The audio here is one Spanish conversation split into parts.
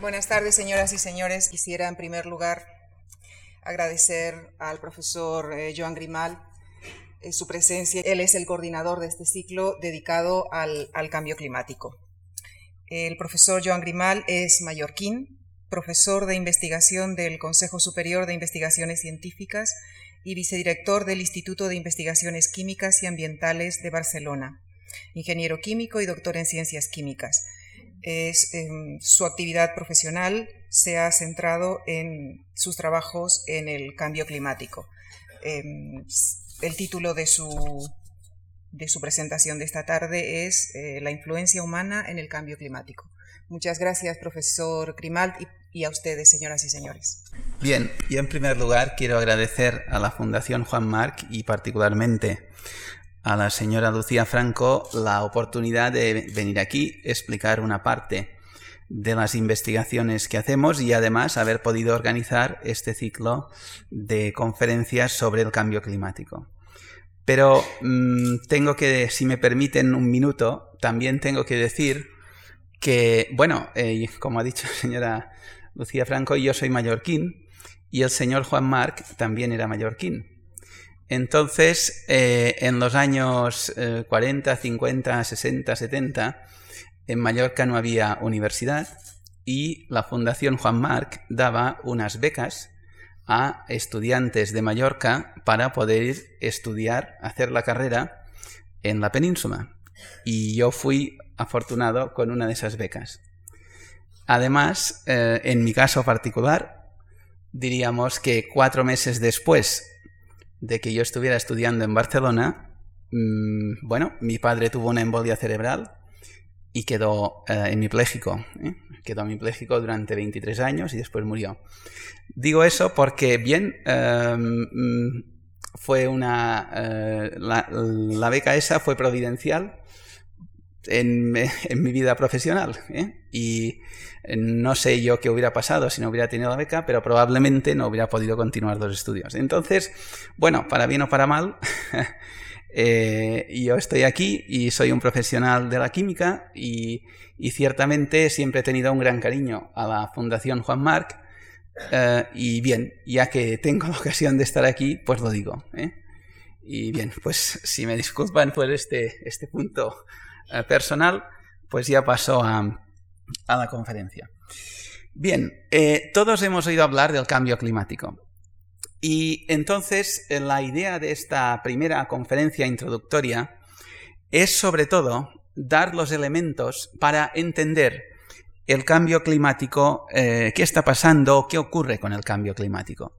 Buenas tardes, señoras y señores. Quisiera, en primer lugar, agradecer al profesor eh, Joan Grimal eh, su presencia. Él es el coordinador de este ciclo dedicado al, al cambio climático. El profesor Joan Grimal es mallorquín, profesor de investigación del Consejo Superior de Investigaciones Científicas y vicedirector del Instituto de Investigaciones Químicas y Ambientales de Barcelona, ingeniero químico y doctor en ciencias químicas em, su actividad profesional se ha centrado en sus trabajos en el cambio climático. Em, el título de su, de su presentación de esta tarde es eh, La influencia humana en el cambio climático. Muchas gracias, profesor Grimald, y, a ustedes, señoras y señores. Bien, y en primer lugar quiero agradecer a la Fundación Juan Marc y particularmente a la señora Lucía Franco la oportunidad de venir aquí, explicar una parte de las investigaciones que hacemos y además haber podido organizar este ciclo de conferencias sobre el cambio climático. Pero mm, tengo que, si me permiten un minuto, también tengo que decir que, bueno, eh, como ha dicho la señora Lucía Franco, yo soy mallorquín y el señor Juan Marc también era mallorquín. Entonces, eh, en los años 40, 50, 60, 70, en Mallorca no había universidad y la Fundación Juan Marc daba unas becas a estudiantes de Mallorca para poder estudiar, hacer la carrera en la península. Y yo fui afortunado con una de esas becas. Además, eh, en mi caso particular, diríamos que cuatro meses después de que yo estuviera estudiando en Barcelona, mm, bueno, mi padre tuvo una embolia cerebral y quedó eh, hemipléjico. ¿eh? Quedó hemipléjico durante 23 años y después murió. Digo eso porque, bien, em, mm, fue una. Eh, la, beca esa fue providencial en, en mi vida profesional. Y no sé yo qué hubiera pasado si no hubiera tenido la beca, pero probablemente no hubiera podido continuar los estudios. Entonces, bueno, para bien o para mal, eh, yo estoy aquí y soy un profesional de la química y, ciertamente siempre he tenido un gran cariño a la Fundación Juan Marc. Eh, y bien, ya que tengo la ocasión de estar aquí, pues lo digo. ¿eh? Y bien, pues si me disculpan por este, este punto personal, pues ya paso a, la conferencia. Bien, eh, todos hemos oído hablar del cambio climático. Y entonces eh, la idea de esta primera conferencia introductoria es sobre todo dar los elementos para entender el cambio climático, eh, qué está pasando, qué ocurre con el cambio climático.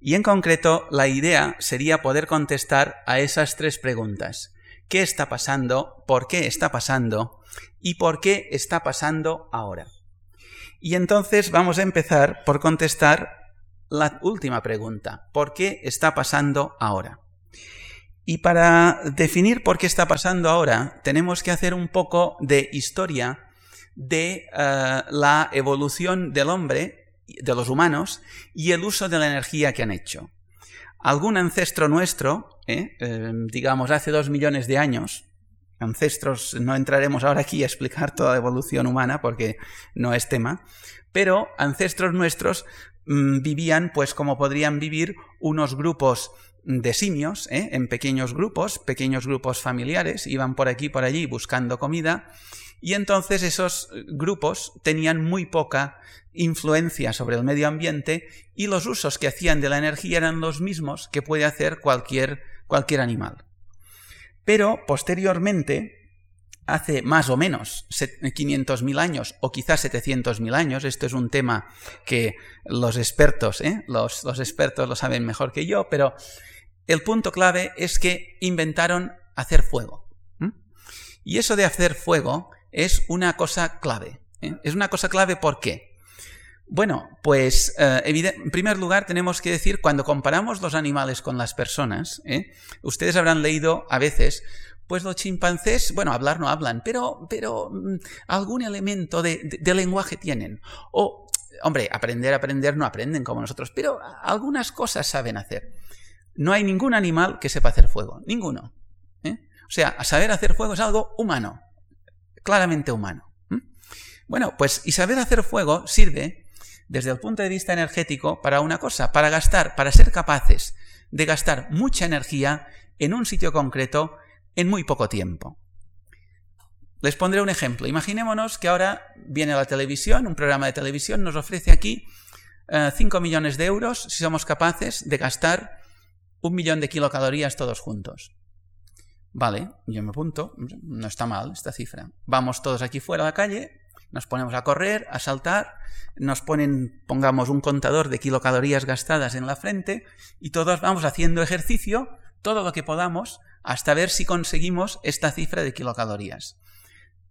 Y en concreto, la idea sería poder contestar a esas tres preguntas. ¿Qué está pasando? ¿Por qué está pasando? y por qué está pasando ahora. Y entonces vamos a empezar por contestar la última pregunta, ¿por qué está pasando ahora? Y para definir por qué está pasando ahora, tenemos que hacer un poco de historia de eh, la evolución del hombre, de los humanos, y el uso de la energía que han hecho. Algún ancestro nuestro, eh, eh, digamos hace dos millones de años, ancestros, no entraremos ahora aquí a explicar toda la evolución humana porque no es tema, pero ancestros nuestros mm, vivían pues como podrían vivir unos grupos de simios, ¿eh? en pequeños grupos, pequeños grupos familiares, iban por aquí por allí buscando comida, y entonces esos grupos tenían muy poca influencia sobre el medio ambiente y los usos que hacían de la energía eran los mismos que puede hacer cualquier, cualquier animal. Pero posteriormente, hace más o menos 500.000 años o quizás 700.000 años, esto es un tema que los expertos, ¿eh? los, expertos lo saben mejor que yo, pero el punto clave es que inventaron hacer fuego. Y eso de hacer fuego es una cosa clave. ¿eh? Es una cosa clave ¿por qué? Bueno, pues eh, en primer lugar tenemos que decir, cuando comparamos los animales con las personas, ¿eh? ustedes habrán leído a veces, pues los chimpancés, bueno, hablar no hablan, pero, pero mm, algún elemento de, lenguaje tienen. O, hombre, aprender, aprender no aprenden como nosotros, pero algunas cosas saben hacer. No hay ningún animal que sepa hacer fuego, ninguno. O sea, saber hacer fuego es algo humano, claramente humano. Bueno, pues y saber hacer fuego sirve desde el punto de vista energético para una cosa, para gastar, para ser capaces de gastar mucha energía en un sitio concreto en muy poco tiempo. Les pondré un ejemplo. Imaginémonos que ahora viene la televisión, un programa de televisión nos ofrece aquí 5 eh, millones de euros si somos capaces de gastar un millón de kilocalorías todos juntos. Vale, yo me apunto, no está mal esta cifra. Vamos todos aquí fuera a la calle, nos ponemos a correr, a saltar, nos ponen, pongamos un contador de kilocalorías gastadas en la frente y todos vamos haciendo ejercicio, todo lo que podamos, hasta ver si conseguimos esta cifra de kilocalorías.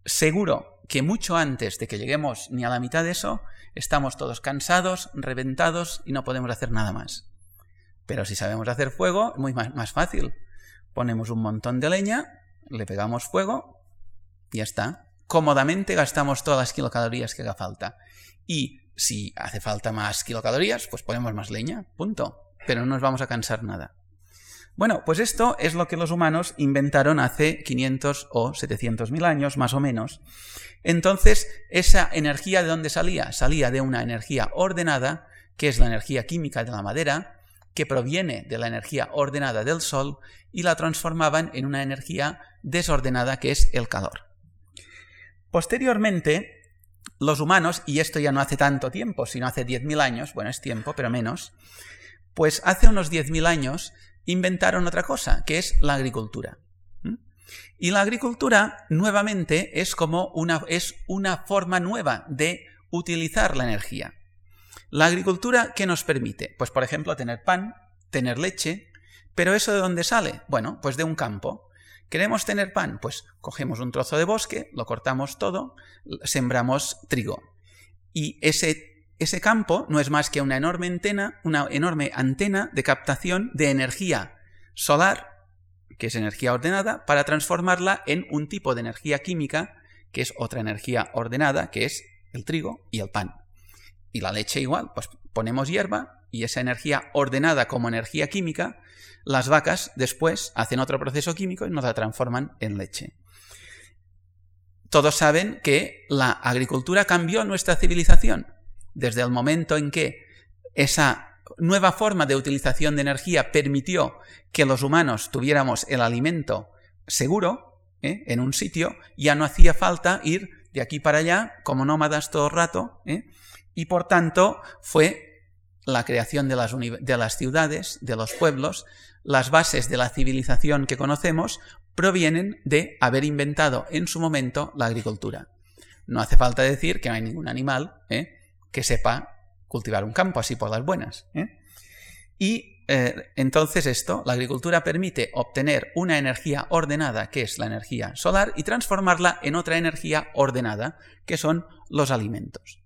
Seguro que mucho antes de que lleguemos ni a la mitad de eso, estamos todos cansados, reventados y no podemos hacer nada más. Pero si sabemos hacer fuego, es muy más, fácil. Ponemos un montón de leña, le pegamos fuego y ya está. Cómodamente gastamos todas las kilocalorías que haga falta. Y si hace falta más kilocalorías, pues ponemos más leña, punto. Pero no nos vamos a cansar nada. Bueno, pues esto es lo que los humanos inventaron hace 500 o 700 mil años, más o menos. Entonces, esa energía de dónde salía? Salía de una energía ordenada, que es la energía química de la madera, que proviene de la energía ordenada del Sol y la transformaban en una energía desordenada que es el calor. Posteriormente, los humanos, y esto ya no hace tanto tiempo, sino hace 10.000 años, bueno, es tiempo, pero menos, pues hace unos 10.000 años inventaron otra cosa, que es la agricultura. Y la agricultura, nuevamente, es como una, es una forma nueva de utilizar la energía. La agricultura, ¿qué nos permite? Pues, por ejemplo, tener pan, tener leche, pero ¿eso de dónde sale? Bueno, pues de un campo. ¿Queremos tener pan? Pues cogemos un trozo de bosque, lo cortamos todo, sembramos trigo. Y ese, ese campo no es más que una enorme antena, una enorme antena de captación de energía solar, que es energía ordenada, para transformarla en un tipo de energía química, que es otra energía ordenada, que es el trigo y el pan. Y la leche igual, pues ponemos hierba y esa energía ordenada como energía química, las vacas después hacen otro proceso químico y nos la transforman en leche. Todos saben que la agricultura cambió nuestra civilización desde el momento en que esa nueva forma de utilización de energía permitió que los humanos tuviéramos el alimento seguro ¿eh? en un sitio, ya no hacía falta ir de aquí para allá como nómadas todo el rato, ¿eh? Y por tanto fue la creación de las, de las ciudades, de los pueblos, las bases de la civilización que conocemos provienen de haber inventado en su momento la agricultura. No hace falta decir que no hay ningún animal ¿eh? que sepa cultivar un campo así por las buenas. ¿eh? Y eh, entonces esto, la agricultura permite obtener una energía ordenada, que es la energía solar, y transformarla en otra energía ordenada, que son los alimentos.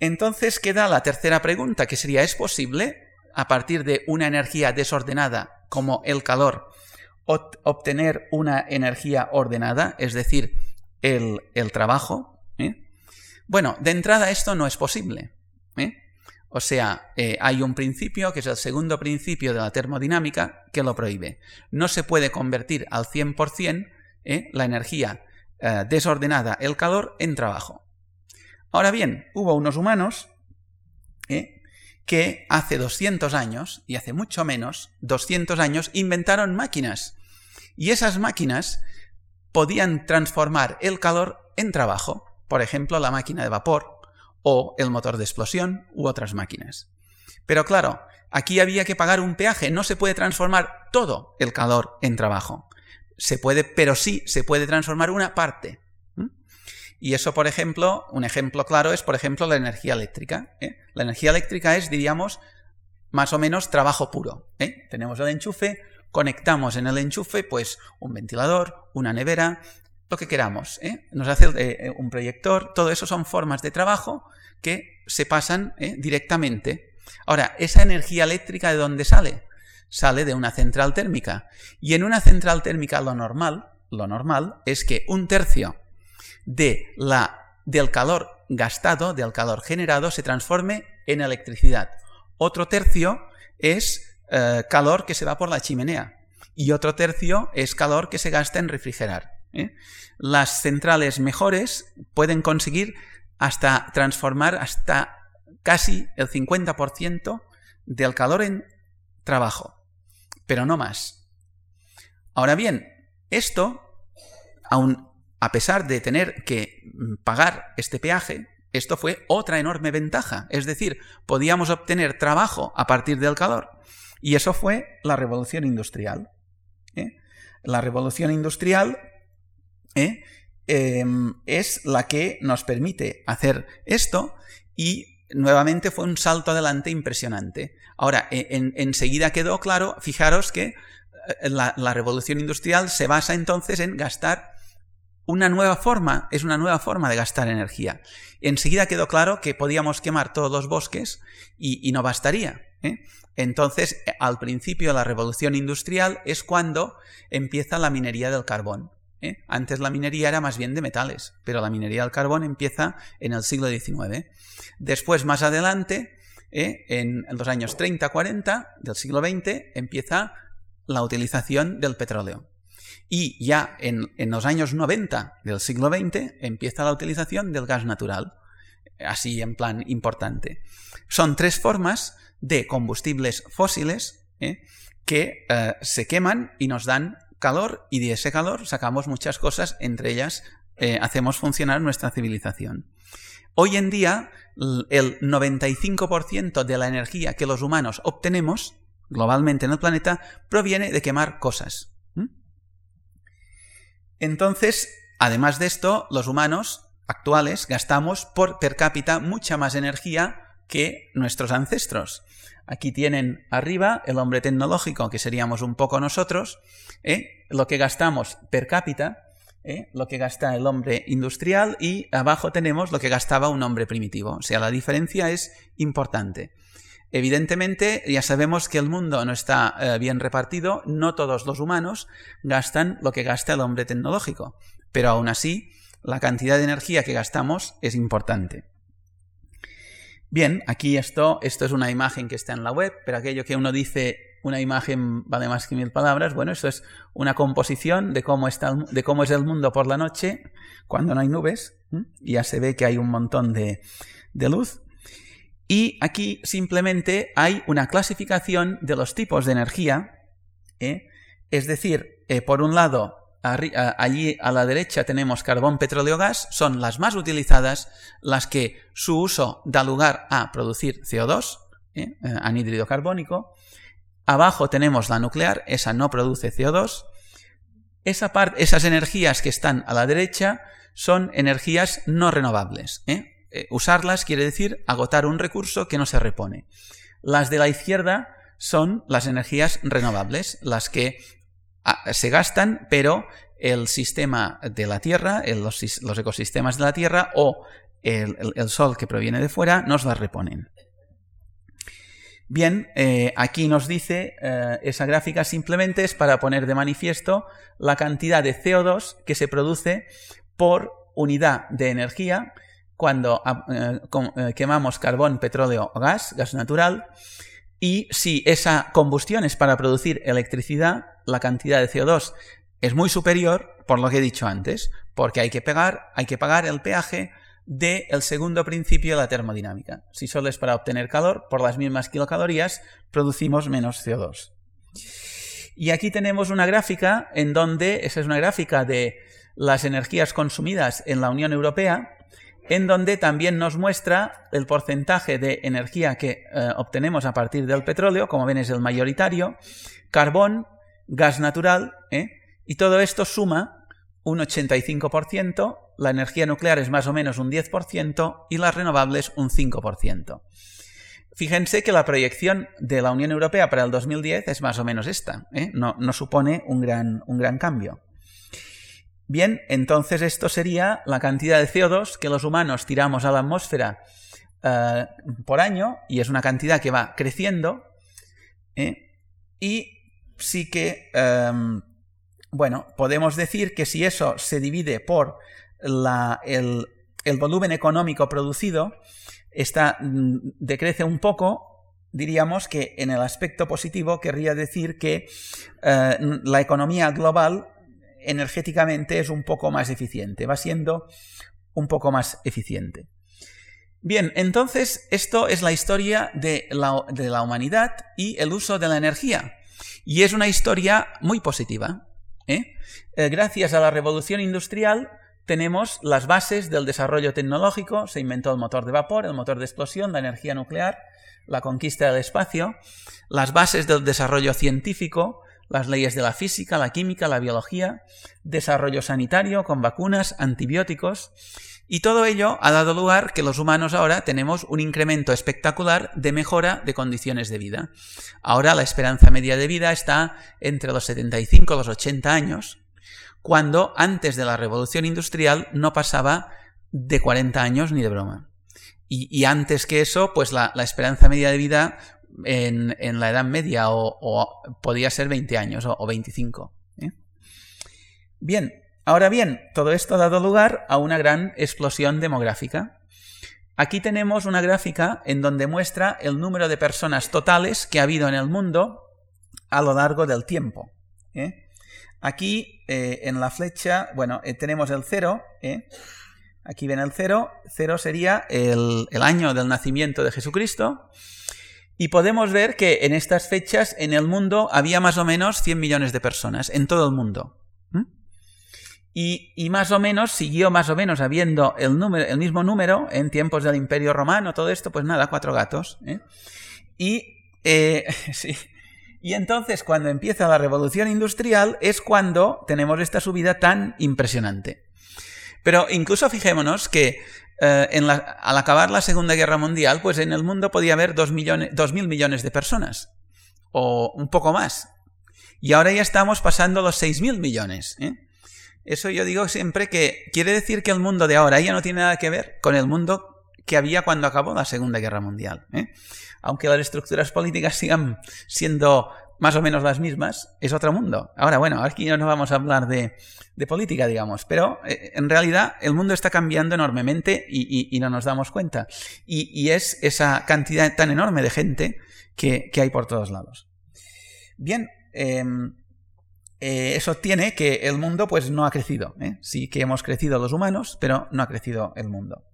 Entonces queda la tercera pregunta, que sería, ¿es posible, a partir de una energía desordenada como el calor, obtener una energía ordenada, es decir, el, trabajo? ¿eh? Bueno, de entrada esto no es posible. ¿eh? O sea, eh, hay un principio, que es el segundo principio de la termodinámica, que lo prohíbe. No se puede convertir al 100% la energía desordenada, el calor, en trabajo. Ahora bien, hubo unos humanos ¿eh? que hace 200 años, y hace mucho menos, 200 años, inventaron máquinas. Y esas máquinas podían transformar el calor en trabajo, por ejemplo, la máquina de vapor o el motor de explosión u otras máquinas. Pero claro, aquí había que pagar un peaje, no se puede transformar todo el calor en trabajo. Se puede, pero sí se puede transformar una parte. Y eso, por ejemplo, un ejemplo claro es, por ejemplo, la energía eléctrica. ¿eh? La energía eléctrica es, diríamos, más o menos trabajo puro. ¿eh? Tenemos el enchufe, conectamos en el enchufe, pues, un ventilador, una nevera, lo que queramos. ¿eh? Nos hace un proyector, todo eso son formas de trabajo que se pasan directamente. Ahora, ¿esa energía eléctrica de dónde sale? Sale de una central térmica. Y en una central térmica lo normal, lo normal es que un tercio de la, del calor gastado, del calor generado, se transforme en electricidad. Otro tercio es eh, calor que se va por la chimenea y otro tercio es calor que se gasta en refrigerar. ¿eh? Las centrales mejores pueden conseguir hasta transformar hasta casi el 50% del calor en trabajo, pero no más. Ahora bien, esto, aun a pesar de tener que pagar este peaje, esto fue otra enorme ventaja, es decir, podíamos obtener trabajo a partir del calor. Y eso fue la revolución industrial. ¿eh? La revolución industrial ¿eh? em, es la que nos permite hacer esto y nuevamente fue un salto adelante impresionante. Ahora, e, enseguida quedó claro, fijaros que eh, la, revolución industrial se basa entonces en gastar una nueva forma, es una nueva forma de gastar energía. Enseguida quedó claro que podíamos quemar todos los bosques y, no bastaría. ¿eh? Entonces, al principio de la revolución industrial es cuando empieza la minería del carbón. ¿eh? Antes la minería era más bien de metales, pero la minería del carbón empieza en el siglo XIX. Después, más adelante, ¿eh? en los años 30-40 del siglo XX, empieza la utilización del petróleo. Y ya en, los años 90 del siglo XX empieza la utilización del gas natural, así en plan importante. Son tres formas de combustibles fósiles ¿eh? que eh, se queman y nos dan calor y de ese calor sacamos muchas cosas, entre ellas eh, hacemos funcionar nuestra civilización. Hoy en día el 95% de la energía que los humanos obtenemos globalmente en el planeta proviene de quemar cosas. Entonces, además de esto, los humanos actuales gastamos por per cápita mucha más energía que nuestros ancestros. Aquí tienen arriba el hombre tecnológico, que seríamos un poco nosotros, ¿eh? lo que gastamos per cápita, ¿eh? lo que gasta el hombre industrial, y abajo tenemos lo que gastaba un hombre primitivo. O sea, la diferencia es importante. Evidentemente, ya sabemos que el mundo no está eh, bien repartido, no todos los humanos gastan lo que gasta el hombre tecnológico, pero aún así, la cantidad de energía que gastamos es importante. Bien, aquí esto, esto es una imagen que está en la web, pero aquello que uno dice una imagen vale más que mil palabras, bueno, esto es una composición de cómo, está, de cómo es el mundo por la noche cuando no hay nubes, ya se ve que hay un montón de, de luz. Y aquí simplemente hay una clasificación de los tipos de energía. ¿eh? Es decir, eh, por un lado, allí a la derecha tenemos carbón, petróleo, gas, son las más utilizadas, las que su uso da lugar a producir CO2, ¿eh? anhídrido carbónico. Abajo tenemos la nuclear, esa no produce CO2. Esa esas energías que están a la derecha son energías no renovables. ¿eh? Eh, usarlas quiere decir agotar un recurso que no se repone. Las de la izquierda son las energías renovables, las que ah, se gastan, pero el sistema de la Tierra, los, ecosistemas de la Tierra o el, Sol que proviene de fuera nos las reponen. Bien, eh, aquí nos dice, eh, esa gráfica simplemente es para poner de manifiesto la cantidad de CO2 que se produce por unidad de energía cuando ah, eh, eh, quemamos carbón, petróleo o gas, gas natural, y si esa combustión es para producir electricidad, la cantidad de CO2 es muy superior, por lo que he dicho antes, porque hay que, pagar, hay que pagar el peaje del segundo principio de la termodinámica. Si solo es para obtener calor, por las mismas kilocalorías, producimos menos CO2. Y aquí tenemos una gráfica en donde, esa es una gráfica de las energías consumidas en la Unión Europea, en donde también nos muestra el porcentaje de energía que eh, obtenemos a partir del petróleo, como ven es el mayoritario, carbón, gas natural, ¿eh? y todo esto suma un 85%, la energía nuclear es más o menos un 10% y las renovables un 5%. Fíjense que la proyección de la Unión Europea para el 2010 es más o menos esta, ¿eh? no, no, supone un gran, un gran cambio. Bien, entonces esto sería la cantidad de CO2 que los humanos tiramos a la atmósfera eh, por año, y es una cantidad que va creciendo, ¿eh? y sí que, em, bueno, podemos decir que si eso se divide por el, volumen económico producido, está, mm, decrece un poco, diríamos que en el aspecto positivo querría decir que eh, la economía global energéticamente es un poco más eficiente, va siendo un poco más eficiente. Bien, entonces esto es la historia de la, humanidad y el uso de la energía. Y es una historia muy positiva. ¿eh? Eh, gracias a la revolución industrial tenemos las bases del desarrollo tecnológico, se inventó el motor de vapor, el motor de explosión, la energía nuclear, la conquista del espacio, las bases del desarrollo científico, las leyes de la física, la química, la biología, desarrollo sanitario con vacunas, antibióticos, y todo ello ha dado lugar que los humanos ahora tenemos un incremento espectacular de mejora de condiciones de vida. Ahora la esperanza media de vida está entre los 75 y los 80 años, cuando antes de la revolución industrial no pasaba de 40 años ni de broma. Y, antes que eso, pues la, esperanza media de vida en, la edad media o, podía ser 20 años o, 25. ¿eh? Bien, Ahora bien, todo esto ha dado lugar a una gran explosión demográfica. Aquí tenemos una gráfica en donde muestra el número de personas totales que ha habido en el mundo a lo largo del tiempo. ¿eh? Aquí eh, en la flecha, bueno, tenemos el cero. Aquí ven el cero. Cero sería el, el año del nacimiento de Jesucristo. Y podemos ver que en estas fechas en el mundo había más o menos 100 millones de personas, en todo el mundo. Y, más o menos siguió más o menos habiendo el, número, el mismo número en tiempos del Imperio Romano, todo esto, pues nada, cuatro gatos. ¿eh? Y, eh, sí. y entonces cuando empieza la revolución industrial es cuando tenemos esta subida tan impresionante. Pero incluso fijémonos que eh, al acabar la Segunda Guerra Mundial, pues en el mundo podía haber dos, millones, dos mil millones de personas, o un poco más. Y ahora ya estamos pasando los seis mil millones. ¿eh? Eso yo digo siempre que quiere decir que el mundo de ahora ya no tiene nada que ver con el mundo que había cuando acabó la Segunda Guerra Mundial. ¿eh? Aunque las estructuras políticas sigan siendo más o menos las mismas, es otro mundo. Ahora, bueno, aquí no vamos a hablar de, política, digamos, pero eh, en realidad el mundo está cambiando enormemente y, no nos damos cuenta. Y, es esa cantidad tan enorme de gente que, hay por todos lados. Bien, em, eh, eso tiene que el mundo pues no ha crecido. ¿eh? Sí que hemos crecido los humanos, pero no ha crecido el mundo.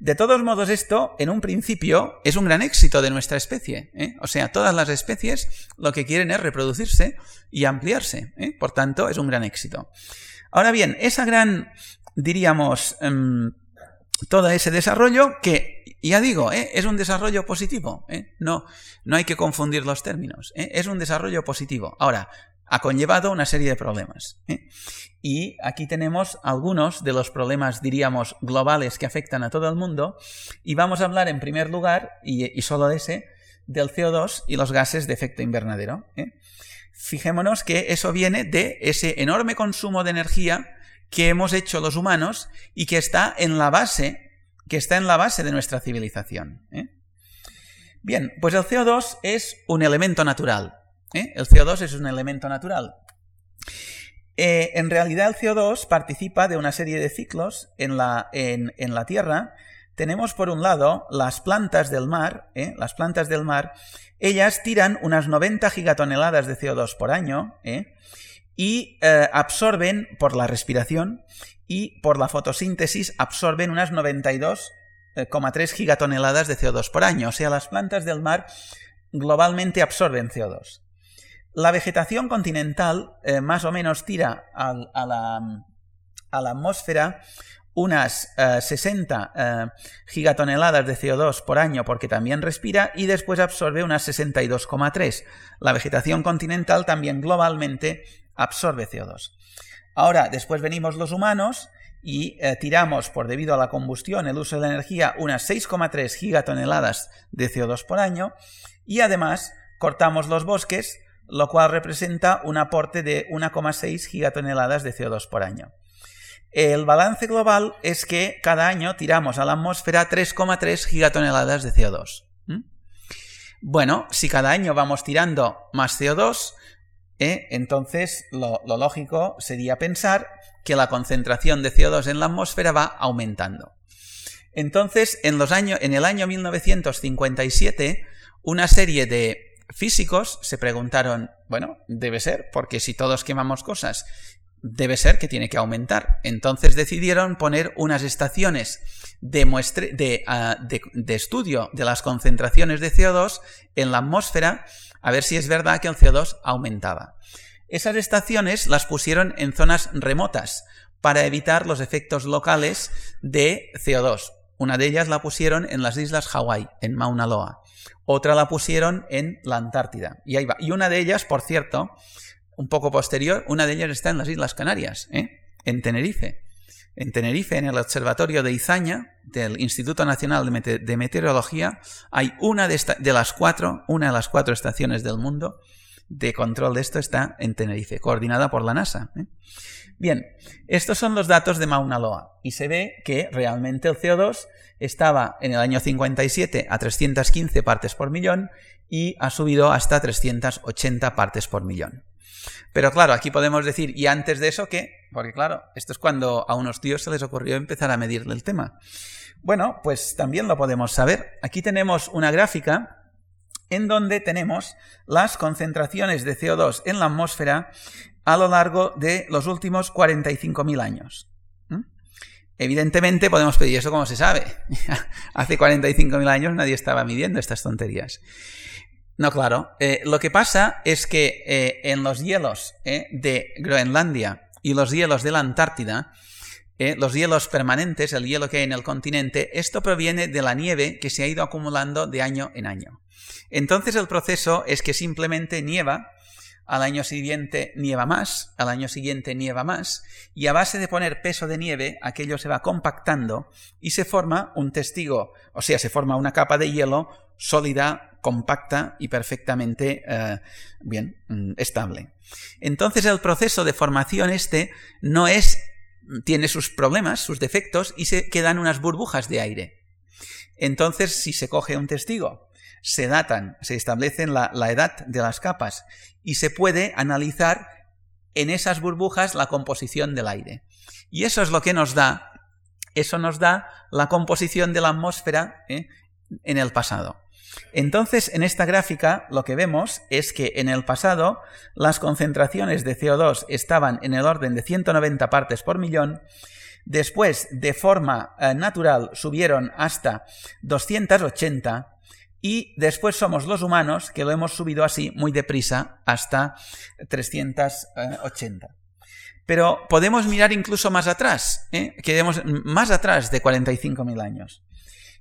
De todos modos, esto, en un principio, es un gran éxito de nuestra especie. ¿eh? O sea, todas las especies lo que quieren es reproducirse y ampliarse. Por tanto, es un gran éxito. Ahora bien, esa gran, diríamos, em, todo ese desarrollo que, ya digo, es un desarrollo positivo. No, no hay que confundir los términos. Es un desarrollo positivo. Ahora, ha conllevado una serie de problemas. ¿eh? Y aquí tenemos algunos de los problemas, diríamos, globales que afectan a todo el mundo. Y vamos a hablar en primer lugar, y, solo de ese, del CO2 y los gases de efecto invernadero. ¿eh? Fijémonos que eso viene de ese enorme consumo de energía que hemos hecho los humanos y que está en la base, que está en la base de nuestra civilización. ¿eh? Bien, pues el CO2 es un elemento natural, ¿eh? El CO2 es un elemento natural. Eh, en realidad el CO2 participa de una serie de ciclos en la, Tierra. Tenemos por un lado las plantas del mar, ¿eh? las plantas del mar, ellas tiran unas 90 gigatoneladas de CO2 por año y absorben por la respiración y por la fotosíntesis absorben unas 92,3 gigatoneladas de CO2 por año. O sea, las plantas del mar globalmente absorben CO2. La vegetación continental eh, más o menos tira a, la, atmósfera unas 60 eh, eh, gigatoneladas de CO2 por año porque también respira y después absorbe unas 62,3. La vegetación continental también globalmente absorbe CO2. Ahora, después venimos los humanos y tiramos, por debido a la combustión, el uso de la energía, unas 6,3 gigatoneladas de CO2 por año y además cortamos los bosques lo cual representa un aporte de 1,6 gigatoneladas de CO2 por año. El balance global es que cada año tiramos a la atmósfera 3,3 gigatoneladas de CO2. Bueno, si cada año vamos tirando más CO2, ¿eh? entonces lo, lógico sería pensar que la concentración de CO2 en la atmósfera va aumentando. Entonces, en, los en el año 1957, una serie de físicos se preguntaron, bueno, debe ser, porque si todos quemamos cosas debe ser que tiene que aumentar. Entonces decidieron poner unas estaciones de, ah, estudio de las concentraciones de CO2 en la atmósfera a ver si es verdad que el CO2 aumentaba. Esas estaciones las pusieron en zonas remotas para evitar los efectos locales de CO2. Una de ellas la pusieron en las islas Hawái, en Mauna Loa. Otra la pusieron en la Antártida. Y ahí va. Y una de ellas, por cierto, un poco posterior, una de ellas está en las Islas Canarias, ¿eh? en Tenerife. En Tenerife, en el Observatorio de Izaña, del Instituto Nacional de, Meteorología, hay una de, de, las cuatro, una de las cuatro estaciones del mundo de control de esto está en Tenerife, coordinada por la NASA. ¿eh? Bien, estos son los datos de Mauna Loa y se ve que realmente el CO2 estaba en el año 57 a 315 partes por millón y ha subido hasta 380 partes por millón. Pero claro, aquí podemos decir, ¿y antes de eso qué? Porque claro, esto es cuando a unos tíos se les ocurrió empezar a medirle el tema. Bueno, pues también lo podemos saber. Aquí tenemos una gráfica en donde tenemos las concentraciones de CO2 en la atmósfera a lo largo de los últimos 45.000 años. Evidentemente podemos pedir eso como se sabe. Hace 45.000 años nadie estaba midiendo estas tonterías. No, claro. Eh, lo que pasa es que eh, en los hielos eh, de Groenlandia y los hielos de la Antártida, los hielos permanentes, el hielo que hay en el continente, esto proviene de la nieve que se ha ido acumulando de año en año. Entonces el proceso es que simplemente nieva, al año siguiente nieva más, al año siguiente nieva más, y a base de poner peso de nieve, aquello se va compactando y se forma un testigo, o sea, se forma una capa de hielo sólida compacta y perfectamente eh, bien mm, estable. Entonces el proceso de formación este no es tiene sus problemas, sus defectos y se quedan unas burbujas de aire. Entonces, si se coge un testigo, se datan, se establece la, la edad de las capas y se puede analizar en esas burbujas la composición del aire. Y eso es lo que nos da, eso nos da la composición de la atmósfera ¿eh? en el pasado. Entonces, en esta gráfica lo que vemos es que en el pasado las concentraciones de CO2 estaban en el orden de 190 partes por millón, después de forma eh, natural subieron hasta 280 y después somos los humanos que lo hemos subido así muy deprisa hasta 380. Pero podemos mirar incluso más atrás, ¿eh? quedemos más atrás de 45.000 años.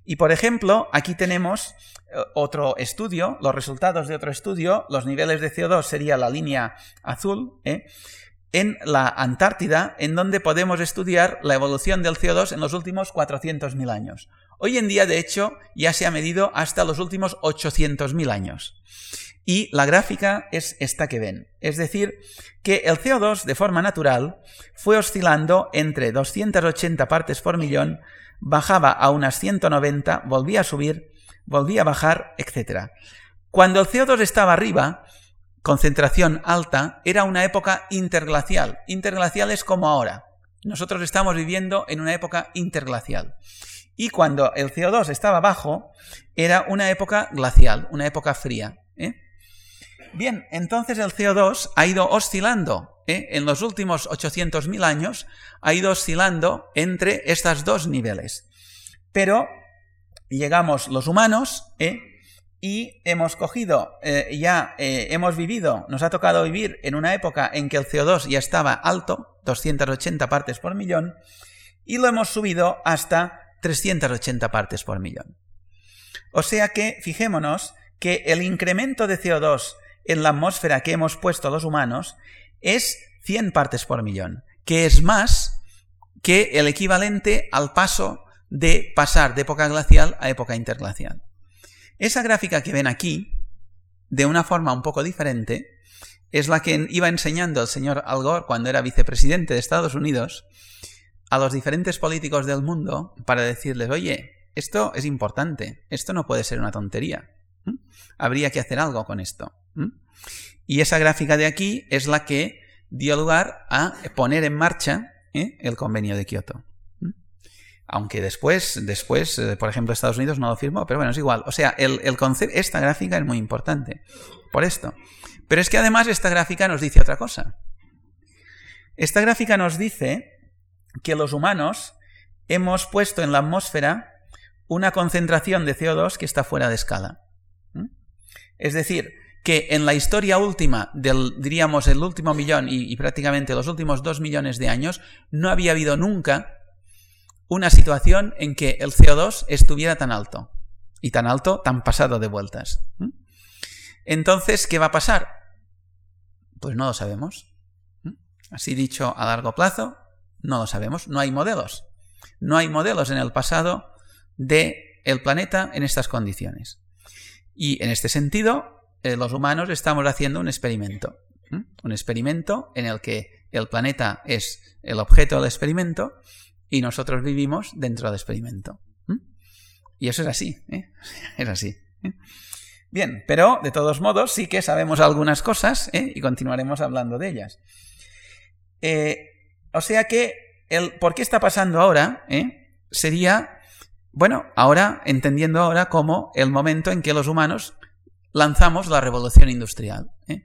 Y por ejemplo, aquí tenemos eh, otro estudio, los resultados de otro estudio, los niveles de CO2 sería la línea azul, ¿eh? En la Antártida, en donde podemos estudiar la evolución del CO2 en los últimos 400.000 años. Hoy en día, de hecho, ya se ha medido hasta los últimos 800.000 años. Y la gráfica es esta que ven. Es decir, que el CO2 de forma natural fue oscilando entre 280 partes por millón bajaba a unas 190, volvía a subir, volvía a bajar, etc. Cuando el CO2 estaba arriba, concentración alta, era una época interglacial. Interglacial es como ahora. Nosotros estamos viviendo en una época interglacial. Y cuando el CO2 estaba bajo, era una época glacial, una época fría. ¿eh? Bien, entonces el CO2 ha ido oscilando ¿eh? en los últimos 800.000 años ha ido oscilando entre estos dos niveles. Pero llegamos los humanos ¿eh? Y hemos cogido, eh, ya hemos vivido, nos ha tocado vivir en una época en que el CO2 ya estaba alto, 280 partes por millón, y lo hemos subido hasta 380 partes por millón. O sea que, fijémonos, que el incremento de CO2 en la atmósfera que hemos puesto los humanos es 100 partes por millón, que es más que el equivalente al paso de pasar de época glacial a época interglacial. Esa gráfica que ven aquí, de una forma un poco diferente, es la que iba enseñando el señor Al Gore cuando era vicepresidente de Estados Unidos a los diferentes políticos del mundo para decirles, oye, esto es importante, esto no puede ser una tontería, habría que hacer algo con esto. Y esa gráfica de aquí es la que dio lugar a poner en marcha ¿eh? el convenio de Kioto. Aunque después, después, eh, por ejemplo, Estados Unidos no lo firmó, pero bueno, es igual. O sea, el, el esta gráfica es muy importante por esto. Pero es que además esta gráfica nos dice otra cosa. Esta gráfica nos dice que los humanos hemos puesto en la atmósfera una concentración de CO2 que está fuera de escala. Es decir, que en la historia última del, diríamos, el último millón y, prácticamente los últimos dos millones de años, no había habido nunca una situación en que el CO2 estuviera tan alto. Y tan alto, tan pasado de vueltas. Entonces, ¿qué va a pasar? Pues no lo sabemos. Así dicho a largo plazo, no lo sabemos. No hay modelos. No hay modelos en el pasado de el planeta en estas condiciones. Y en este sentido, eh, los humanos estamos haciendo un experimento. Un experimento en el que el planeta es el objeto del experimento y nosotros vivimos dentro del experimento. Y eso es así, ¿eh? es así. ¿eh? Bien, pero de todos modos sí que sabemos algunas cosas y continuaremos hablando de ellas. o sea que el por qué está pasando ahora sería, bueno, ahora entendiendo ahora como el momento en que los humanos lanzamos la revolución industrial. ¿eh?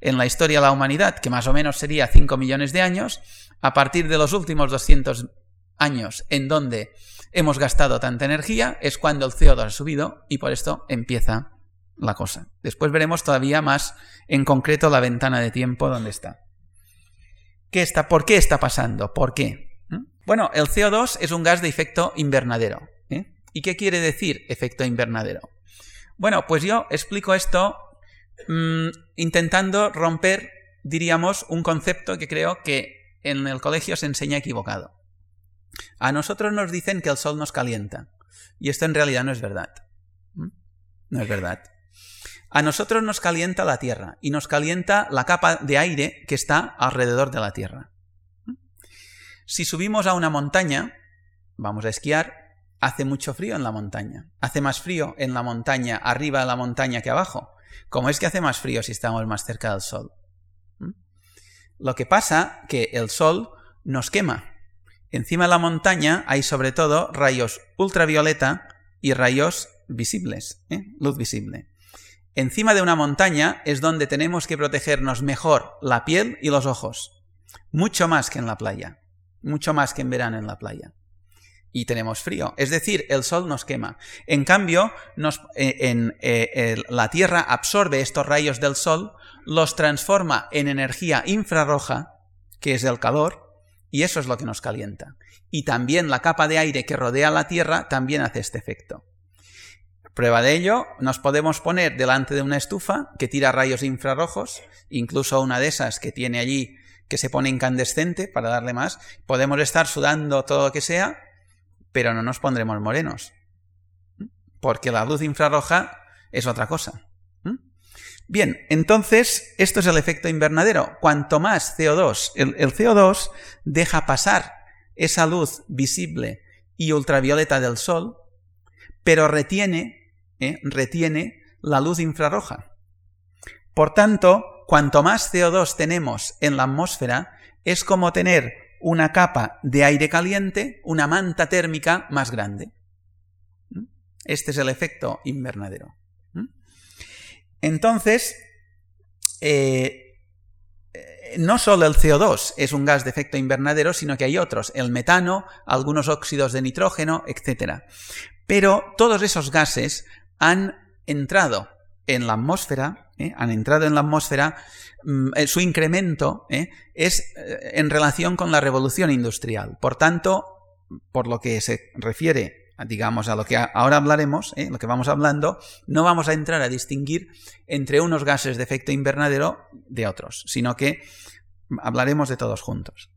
En la historia de la humanidad, que más o menos sería 5 millones de años, a partir de los últimos 200 años en donde hemos gastado tanta energía, es cuando el CO2 ha subido y por esto empieza la cosa. Después veremos todavía más en concreto la ventana de tiempo donde está. ¿Qué está ¿Por qué está pasando? ¿Por qué? ¿Mm? Bueno, el CO2 es un gas de efecto invernadero. ¿eh? ¿Y qué quiere decir efecto invernadero? Bueno, pues yo explico esto mm, intentando romper, diríamos, un concepto que creo que en el colegio se enseña equivocado. A nosotros nos dicen que el sol nos calienta, y esto en realidad no es verdad. ¿Mm? No es verdad. A nosotros nos calienta la Tierra y nos calienta la capa de aire que está alrededor de la Tierra. ¿Mm? Si subimos a una montaña, vamos a esquiar, hace mucho frío en la montaña. Hace más frío en la montaña, arriba de la montaña que abajo. ¿Cómo es que hace más frío si estamos más cerca del sol? ¿Mm? Lo que pasa que el sol nos quema. Encima de la montaña hay sobre todo rayos ultravioleta y rayos visibles, ¿eh? luz visible. Encima de una montaña es donde tenemos que protegernos mejor la piel y los ojos. Mucho más que en la playa. Mucho más que en verano en la playa y tenemos frío. Es decir, el sol nos quema. En cambio, eh, en, eh, la Tierra absorbe estos rayos del sol, los transforma en energía infrarroja, que es el calor, y eso es lo que nos calienta. Y también la capa de aire que rodea la Tierra también hace este efecto. Prueba de ello, nos podemos poner delante de una estufa que tira rayos infrarrojos, incluso una de esas que tiene allí que se pone incandescente para darle más. Podemos estar sudando todo lo que sea, pero no nos pondremos morenos. Porque la luz infrarroja es otra cosa. Bien, entonces, esto es el efecto invernadero. Cuanto más CO2, el, CO2 deja pasar esa luz visible y ultravioleta del Sol, pero retiene, ¿eh? retiene la luz infrarroja. Por tanto, cuanto más CO2 tenemos en la atmósfera, es como tener una capa de aire caliente, una manta térmica más grande. ¿Mm? Este es el efecto invernadero. Entonces, eh, no solo el CO2 es un gas de efecto invernadero, sino que hay otros, el metano, algunos óxidos de nitrógeno, etc. Pero todos esos gases han entrado en la atmósfera, ¿eh? han entrado en la atmósfera Mm, eh, su incremento es en relación con la revolución industrial. Por tanto, por lo que se refiere, digamos, a lo que ahora hablaremos, lo que vamos hablando, no vamos a entrar a distinguir entre unos gases de efecto invernadero de otros, sino que hablaremos de todos juntos.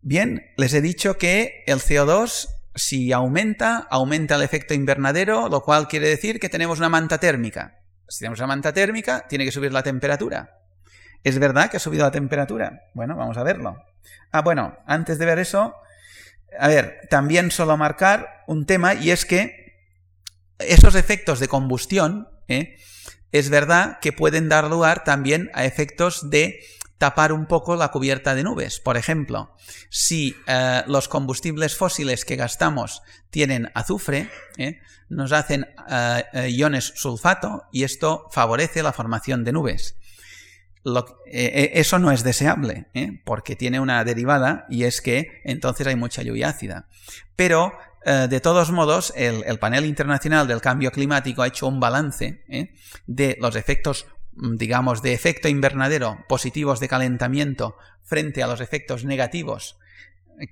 Bien, les he dicho que el CO2 si aumenta, aumenta el efecto invernadero, lo cual quiere decir que tenemos una manta térmica. Si tenemos una manta térmica, tiene que subir la temperatura. ¿Es verdad que ha subido la temperatura? Bueno, vamos a verlo. Ah, bueno, antes de ver eso, a ver, también solo marcar un tema y es que esos efectos de combustión, ¿eh? es verdad que pueden dar lugar también a efectos de tapar un poco la cubierta de nubes. Por ejemplo, si eh, los combustibles fósiles que gastamos tienen azufre, ¿eh? nos hacen iones sulfato y esto favorece la formación de nubes. Eso no es deseable, porque tiene una derivada y es que entonces hay mucha lluvia ácida. Pero de todos modos, el, panel internacional del cambio climático ha hecho un balance de los efectos Mm, digamos, de efecto invernadero positivos de calentamiento frente a los efectos negativos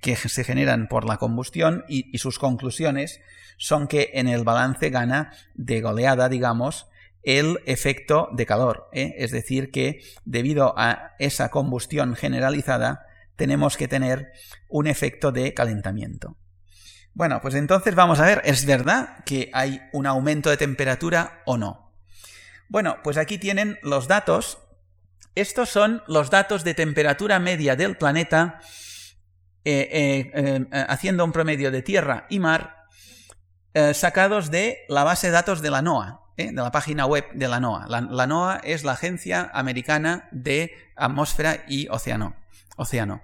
que se generan por la combustión y, sus conclusiones son que en el balance gana de goleada, digamos, el efecto de calor. ¿eh? Es decir, que debido a esa combustión generalizada tenemos que tener un efecto de calentamiento. Bueno, pues entonces vamos a ver, ¿es verdad que hay un aumento de temperatura o no? Bueno, pues aquí tienen los datos. Estos son los datos de temperatura media del planeta, eh, eh, eh, haciendo un promedio de tierra y mar, sacados de la base de datos de la NOAA, de la página web de la NOAA. La, NOAA es la Agencia Americana de Atmósfera y Océano. Océano.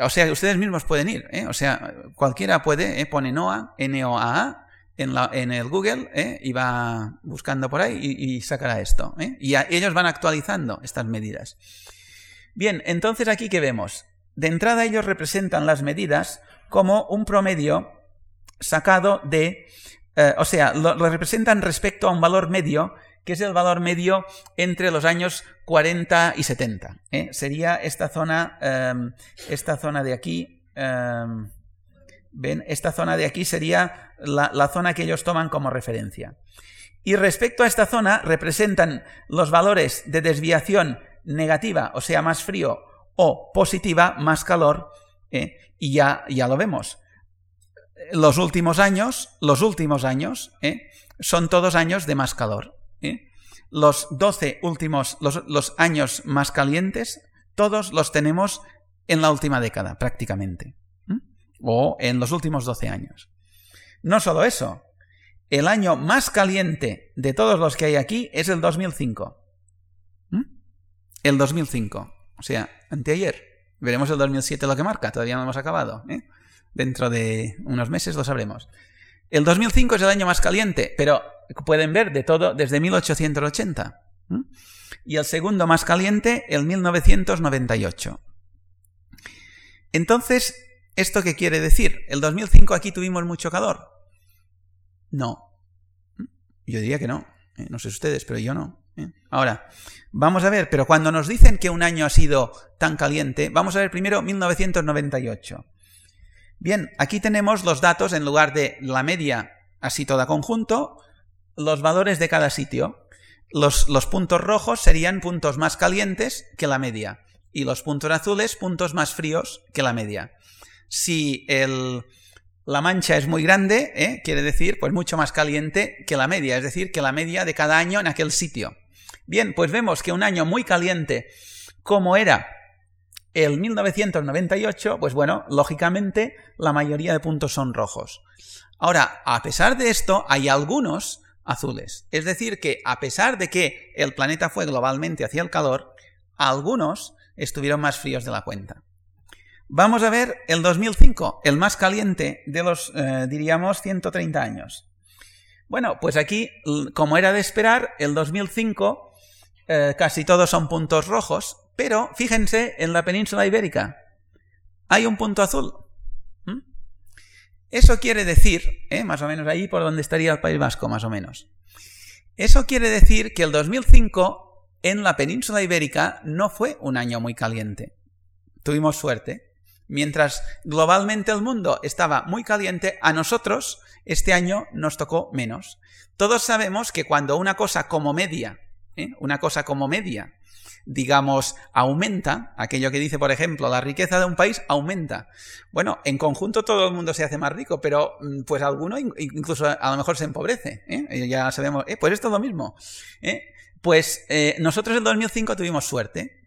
O sea, ustedes mismos pueden ir, o sea, cualquiera puede, pone NOAA, N-O-A-A, en, el Google ¿eh? y va buscando por ahí y, sacará esto. ¿eh? Y ellos van actualizando estas medidas. Bien, entonces aquí que vemos. De entrada ellos representan las medidas como un promedio sacado de, eh, o sea, lo, representan respecto a un valor medio que es el valor medio entre los años 40 y 70. Sería esta zona, em, esta zona de aquí. Em, ¿Ven? Esta zona de aquí sería la, zona que ellos toman como referencia. Y respecto a esta zona representan los valores de desviación negativa, o sea, más frío, o positiva, más calor, ¿eh? y ya, ya lo vemos. Los últimos años, los últimos años, ¿eh? son todos años de más calor. ¿eh? Los 12 últimos, los, los años más calientes, todos los tenemos en la última década, prácticamente o en los últimos 12 años. No solo eso, el año más caliente de todos los que hay aquí es el 2005. ¿Mm? El 2005, o sea, anteayer. Veremos el 2007 lo que marca, todavía no hemos acabado. ¿eh? Dentro de unos meses lo sabremos. El 2005 es el año más caliente, pero pueden ver de todo desde 1880. ¿Mm? Y el segundo más caliente, el 1998. Entonces, ¿Esto qué quiere decir? ¿El 2005 aquí tuvimos mucho calor? No. Yo diría que no. ¿eh? No sé ustedes, pero yo no. ¿eh? Ahora, vamos a ver, pero cuando nos dicen que un año ha sido tan caliente, vamos a ver primero 1998. Bien, aquí tenemos los datos en lugar de la media así toda conjunto, los valores de cada sitio. Los, puntos rojos serían puntos más calientes que la media y los puntos azules puntos más fríos que la media si la mancha es muy grande, ¿eh? quiere decir pues mucho más caliente que la media, es decir, que la media de cada año en aquel sitio. Bien, pues vemos que un año muy caliente como era el 1998, pues bueno, lógicamente la mayoría de puntos son rojos. Ahora, a pesar de esto, hay algunos azules. Es decir, que a pesar de que el planeta fue globalmente hacia el calor, algunos estuvieron más fríos de la cuenta. Vamos a ver el 2005, el más caliente de los, eh, diríamos, 130 años. Bueno, pues aquí, como era de esperar, el 2005 eh, casi todos son puntos rojos, pero fíjense en la península ibérica. Hay un punto azul. ¿Mm? Eso quiere decir, eh, más o menos ahí por donde estaría el País Vasco, más o menos. Eso quiere decir que el 2005 en la península ibérica no fue un año muy caliente. Tuvimos suerte. Mientras globalmente el mundo estaba muy caliente, a nosotros este año nos tocó menos. Todos sabemos que cuando una cosa como media, ¿eh? una cosa como media, digamos, aumenta, aquello que dice, por ejemplo, la riqueza de un país aumenta. Bueno, en conjunto todo el mundo se hace más rico, pero mm, pues alguno incluso a lo mejor se empobrece. ¿eh? Ya sabemos, ¿eh? pues es todo lo mismo. Pues nosotros en 2005 tuvimos suerte.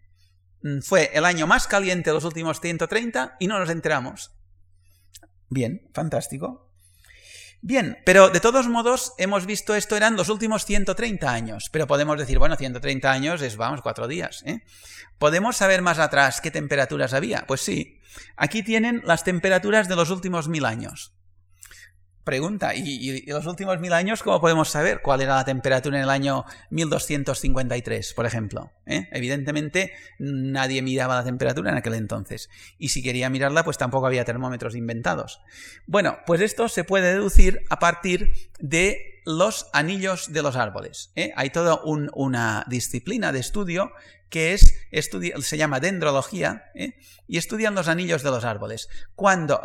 Mm, fue el año más caliente de los últimos 130 y no nos enteramos. Bien, fantástico. Bien, pero de todos modos hemos visto esto eran los últimos 130 años, pero podemos decir, bueno, 130 años es, vamos, cuatro días. ¿eh? ¿Podemos saber más atrás qué temperaturas había? Pues sí, aquí tienen las temperaturas de los últimos mil años. Pregunta, ¿y, los últimos mil años cómo podemos saber cuál era la temperatura en el año 1253, por ejemplo? ¿Eh? Evidentemente nadie miraba la temperatura en aquel entonces. Y si quería mirarla, pues tampoco había termómetros inventados. Bueno, pues esto se puede deducir a partir de los anillos de los árboles. ¿eh? Hay toda una disciplina de estudio que es se llama dendrología, ¿eh? y estudian los anillos de los árboles. Cuando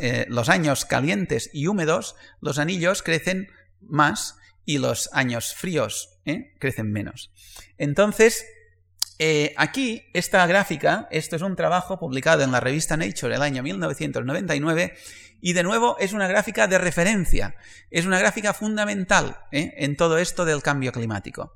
eh, los años calientes y húmedos, los anillos crecen más y los años fríos crecen menos. Entonces, aquí, esta gráfica, esto es un trabajo publicado en la revista Nature el año 1999, y de nuevo es una gráfica de referencia, es una gráfica fundamental en todo esto del cambio climático.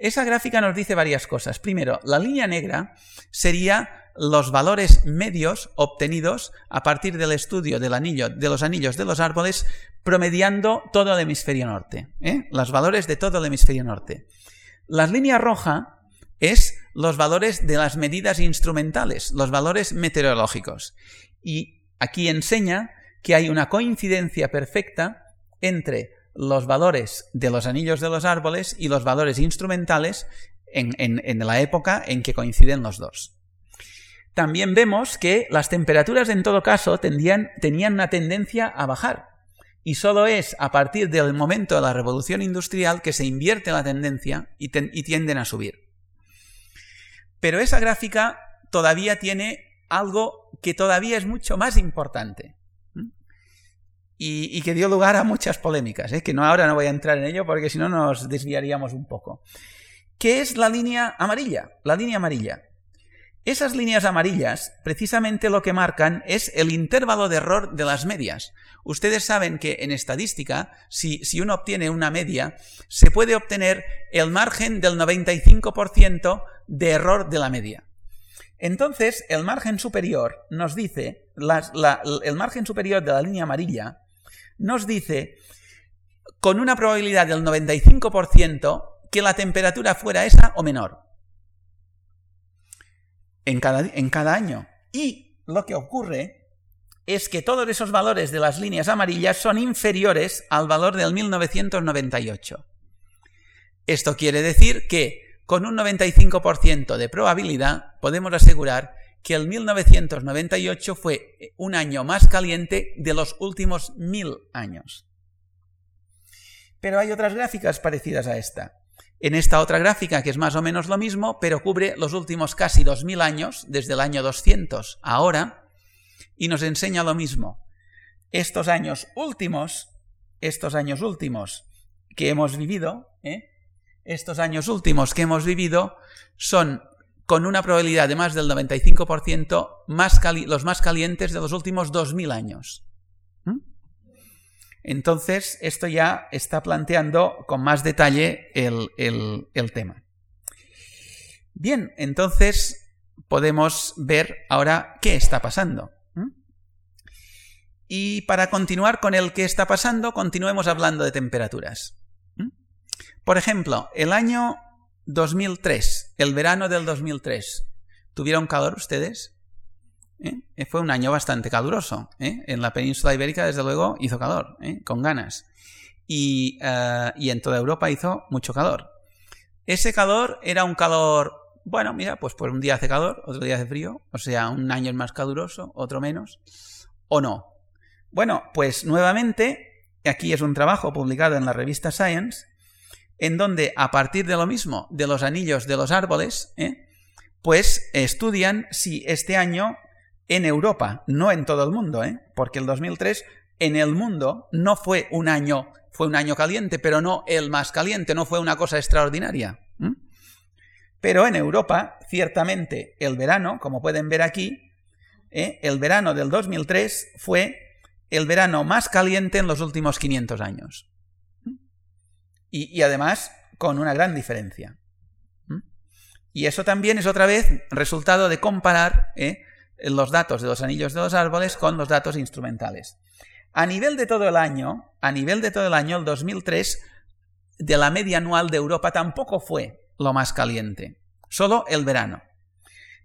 Esa gráfica nos dice varias cosas. Primero, la línea negra sería los valores medios obtenidos a partir del estudio de los anillos de los árboles, promediando todo el hemisferio norte. ¿eh? Los valores de todo el hemisferio norte. La línea roja es los valores de las medidas instrumentales, los valores meteorológicos. Y aquí enseña que hay una coincidencia perfecta entre los valores de los anillos de los árboles y los valores instrumentales en, la época en que coinciden los dos. También vemos que las temperaturas en todo caso tenían una tendencia a bajar. Y solo es a partir del momento de la revolución industrial que se invierte la tendencia y tienden a subir. Pero esa gráfica todavía tiene algo que todavía es mucho más importante y, que dio lugar a muchas polémicas, ¿eh? que no ahora no voy a entrar en ello porque si no nos desviaríamos un poco. ¿Qué es la línea amarilla? La línea amarilla. Esas líneas amarillas, precisamente lo que marcan es el intervalo de error de las medias. Ustedes saben que en estadística, si, uno obtiene una media, se puede obtener el margen del 95% de error de la media. Entonces, el margen superior nos dice, el margen superior de la línea amarilla nos dice con una probabilidad del 95% que la temperatura fuera esa o menor en cada, año. Y lo que ocurre es que todos esos valores de las líneas amarillas son inferiores al valor del 1998. Esto quiere decir que con un 95% de probabilidad podemos asegurar que el 1998 fue un año más caliente de los últimos mil años. Pero hay otras gráficas parecidas a esta. En esta otra gráfica, que es más o menos lo mismo, pero cubre los últimos casi 2000 años, desde el año 200 a ahora, y nos enseña lo mismo. Estos años últimos, estos años últimos que hemos vivido, ¿eh? estos años últimos que hemos vivido son con una probabilidad de más del 95%, más los más calientes de los últimos 2.000 años. Entonces, esto ya está planteando con más detalle el, tema. Bien, entonces podemos ver ahora qué está pasando. Y para continuar con el qué está pasando, continuemos hablando de temperaturas. Por ejemplo, el año 2003, el verano del 2003. ¿Tuvieron calor ustedes? ¿Eh? Eh, fue un año bastante caluroso. ¿eh? En la península ibérica, desde luego, hizo calor, con ganas. Y, y, en toda Europa hizo mucho calor. Ese calor era un calor, bueno, mira, pues por un día hace calor, otro día hace frío, o sea, un año es más caluroso, otro menos, o no. Bueno, pues nuevamente, aquí es un trabajo publicado en la revista Science, en donde a partir de lo mismo, de los anillos de los árboles, pues estudian si este año en Europa, no en todo el mundo, ¿eh? porque el 2003 en el mundo no fue un año, fue un año caliente, pero no el más caliente, no fue una cosa extraordinaria. Pero en Europa, ciertamente, el verano, como pueden ver aquí, ¿eh? el verano del 2003 fue el verano más caliente en los últimos 500 años y, además con una gran diferencia. Y eso también es otra vez resultado de comparar ¿eh? Los datos de los anillos de los árboles con los datos instrumentales. A nivel de todo el año, a nivel de todo el año, el 2003, de la media anual de Europa tampoco fue lo más caliente, solo el verano.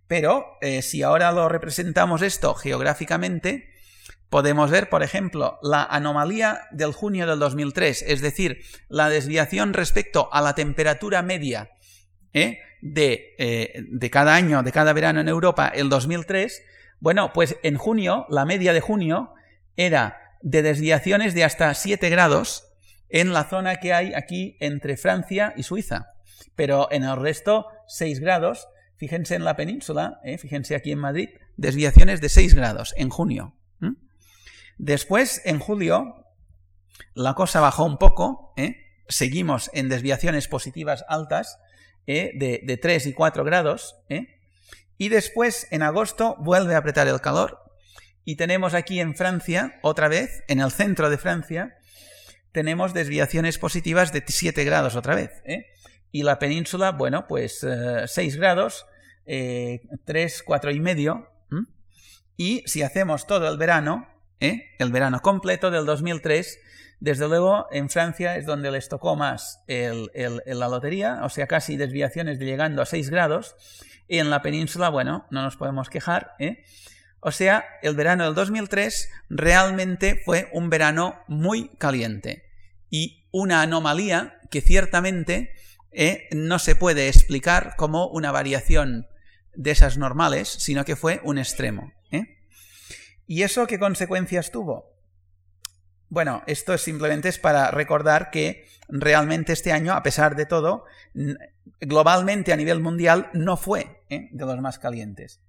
Pero eh, si ahora lo representamos esto geográficamente, podemos ver, por ejemplo, la anomalía del junio del 2003, es decir, la desviación respecto a la temperatura media ¿eh? De, eh, de cada año, de cada verano en Europa, el 2003, bueno, pues en junio, la media de junio era de desviaciones de hasta 7 grados en la zona que hay aquí entre Francia y Suiza. Pero en el resto, 6 grados. Fíjense en la península, ¿eh? fíjense aquí en Madrid, desviaciones de 6 grados en junio. Después, en julio, la cosa bajó un poco, ¿eh? seguimos en desviaciones positivas altas ¿eh? de, de, 3 y 4 grados, y después, en agosto, vuelve a apretar el calor, y tenemos aquí en Francia, otra vez, en el centro de Francia, tenemos desviaciones positivas de 7 grados otra vez. ¿eh? Y la península, bueno, pues 6 eh, grados, eh, 3, 4 y medio. Y si hacemos todo el verano, ¿eh? el verano completo del 2003, desde luego en Francia es donde les tocó más la lotería, o sea, casi desviaciones de llegando a 6 grados. Y en la península, bueno, no nos podemos quejar. ¿eh? O sea, el verano del 2003 realmente fue un verano muy caliente y una anomalía que ciertamente eh, no se puede explicar como una variación de esas normales, sino que fue un extremo. ¿eh? ¿Y eso qué consecuencias tuvo? Bueno, esto simplemente es para recordar que realmente este año, a pesar de todo, globalmente a nivel mundial no fue ¿eh? de los más calientes.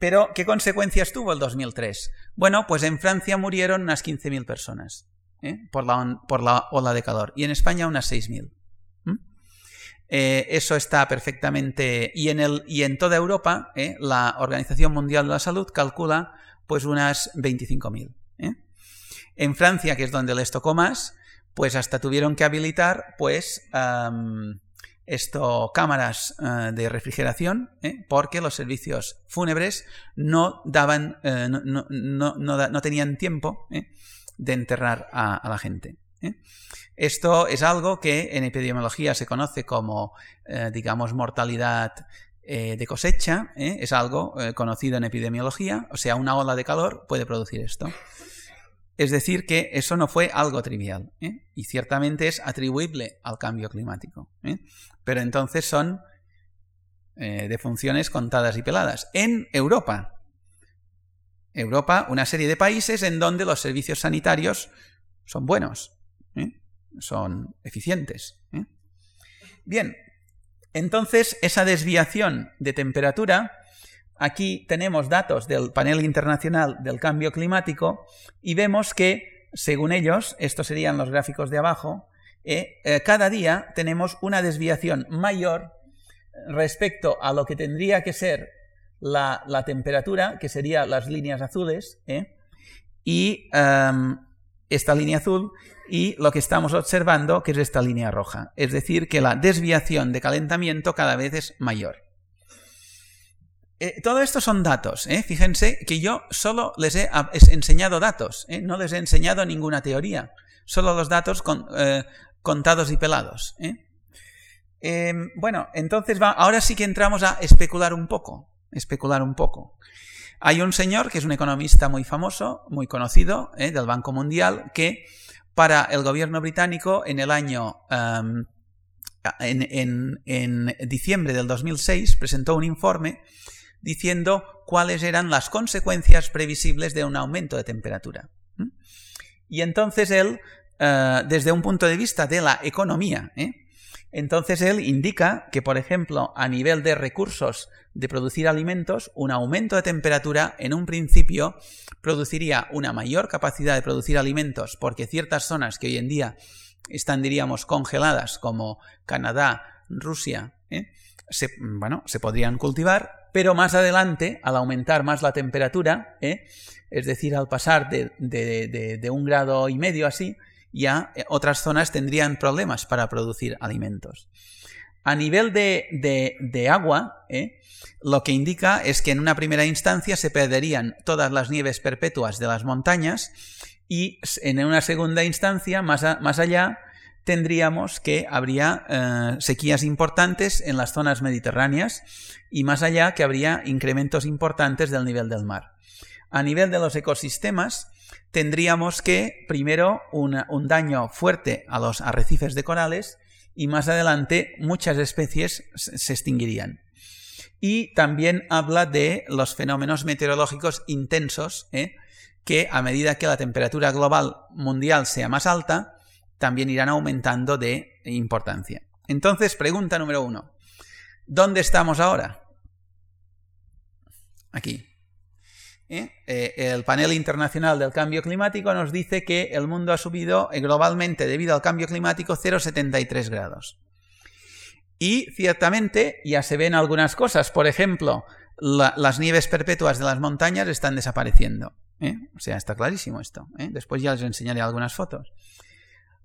Pero, ¿qué consecuencias tuvo el 2003? Bueno, pues en Francia murieron unas 15.000 personas ¿eh? por, la ola de calor y en España unas 6.000. Eh, eso está perfectamente... Y en, y en toda Europa, la Organización Mundial de la Salud calcula pues unas 25.000. En Francia, que es donde les tocó más, pues hasta tuvieron que habilitar pues esto, cámaras eh, de refrigeración, ¿eh? porque los servicios fúnebres no daban, eh, no, no, tenían tiempo de enterrar a, la gente. Esto es algo que en epidemiología se conoce como, digamos, mortalidad de cosecha, es algo conocido en epidemiología, o sea, una ola de calor puede producir esto. Es decir, que eso no fue algo trivial ¿eh? y ciertamente es atribuible al cambio climático. ¿eh? Pero entonces son eh, de funciones contadas y peladas. En Europa, Europa, una serie de países en donde los servicios sanitarios son buenos, son eficientes. Bien, entonces esa desviación de temperatura Aquí tenemos datos del panel internacional del cambio climático y vemos que, según ellos, estos serían los gráficos de abajo, eh, eh, cada día tenemos una desviación mayor respecto a lo que tendría que ser la, temperatura, que serían las líneas azules, eh, y em, esta línea azul, y lo que estamos observando, que es esta línea roja. Es decir, que la desviación de calentamiento cada vez es mayor. Eh, todo esto son datos. ¿eh? Fíjense que yo solo les he enseñado datos, ¿eh? no les he enseñado ninguna teoría, solo los datos contados y pelados. Em, bueno, entonces va, ahora sí que entramos a especular un poco, especular un poco. Hay un señor que es un economista muy famoso, muy conocido, del Banco Mundial, que para el gobierno británico en el año em, en, en, diciembre del 2006 presentó un informe diciendo cuáles eran las consecuencias previsibles de un aumento de temperatura. Y entonces él, eh, desde un punto de vista de la economía, ¿eh? entonces él indica que, por ejemplo, a nivel de recursos de producir alimentos, un aumento de temperatura en un principio produciría una mayor capacidad de producir alimentos porque ciertas zonas que hoy en día están, diríamos, congeladas, como Canadá, Rusia, ¿eh? Se, bueno, se podrían cultivar, pero más adelante, al aumentar más la temperatura, ¿eh? es decir, al pasar de, un grado y medio así, ya eh, otras zonas tendrían problemas para producir alimentos. A nivel de, agua, ¿eh? lo que indica es que en una primera instancia se perderían todas las nieves perpetuas de las montañas y en una segunda instancia, más, más allá, tendríamos que habría eh, sequías importantes en las zonas mediterráneas y más allá que habría incrementos importantes del nivel del mar. a nivel de los ecosistemas, tendríamos que, primero, un daño fuerte a los arrecifes de corales y más adelante muchas especies se extinguirían. Y también habla de los fenómenos meteorológicos intensos, ¿eh? que a medida que la temperatura global mundial sea más alta, también irán aumentando de importancia. Entonces, pregunta número uno. ¿Dónde estamos ahora? Aquí. ¿Eh? Eh, el panel internacional del cambio climático nos dice que el mundo ha subido eh, globalmente debido al cambio climático 0,73 grados. Y ciertamente ya se ven algunas cosas. Por ejemplo, las nieves perpetuas de las montañas están desapareciendo. O sea, está clarísimo esto. Después ya les enseñaré algunas fotos.